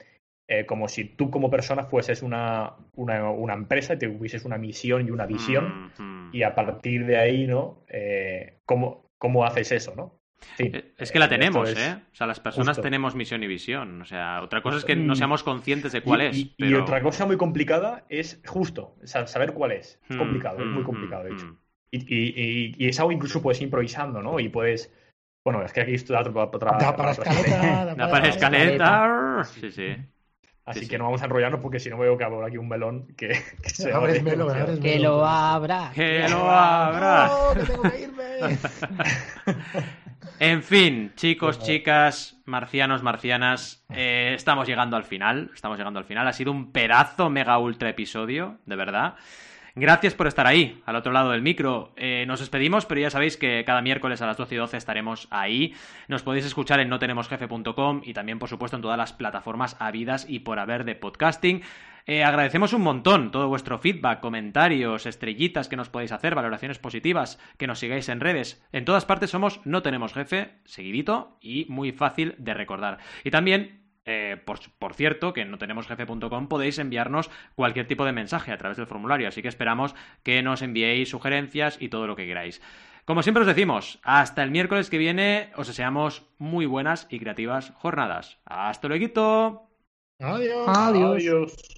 eh, como si tú como persona fueses una, una, empresa y te hubieses una misión y una visión mm-hmm. y a partir de ahí, ¿no? Eh, ¿cómo, ¿Cómo haces eso, no? Sí, es que la tenemos, ¿eh? O sea, las personas tenemos misión y visión. O sea, otra cosa es que no mm. seamos conscientes de cuál es. Y, otra cosa muy complicada es justo, saber cuál es. Es mm, complicado, es muy complicado, de hecho. Y, y, es algo incluso puedes ir improvisando, ¿no? Y puedes bueno, es que aquí esto da otra. Da para escaleta. Da para escaleta. Sí, sí. Así que no vamos a enrollarnos porque si no veo que habrá aquí un melón que, que se abre. Que lo abra. Que lo abra. que tengo que irme. en fin, chicos, chicas, marcianos, marcianas, eh, estamos llegando al final. Estamos llegando al final. Ha sido un pedazo mega ultra episodio, de verdad. Gracias por estar ahí, al otro lado del micro. Eh, nos despedimos, pero ya sabéis que cada miércoles a las 12 y 12 estaremos ahí. Nos podéis escuchar en notenemosjefe.com y también, por supuesto, en todas las plataformas habidas y por haber de podcasting. Eh, agradecemos un montón todo vuestro feedback, comentarios, estrellitas que nos podéis hacer, valoraciones positivas, que nos sigáis en redes. En todas partes somos No Tenemos Jefe, seguidito y muy fácil de recordar. Y también eh, por, cierto, que en no tenemos jefe.com podéis enviarnos cualquier tipo de mensaje a través del formulario, así que esperamos que nos enviéis sugerencias y todo lo que queráis. Como siempre os decimos, hasta el miércoles que viene os deseamos muy buenas y creativas jornadas. ¡Hasta luego! Adiós. Adiós.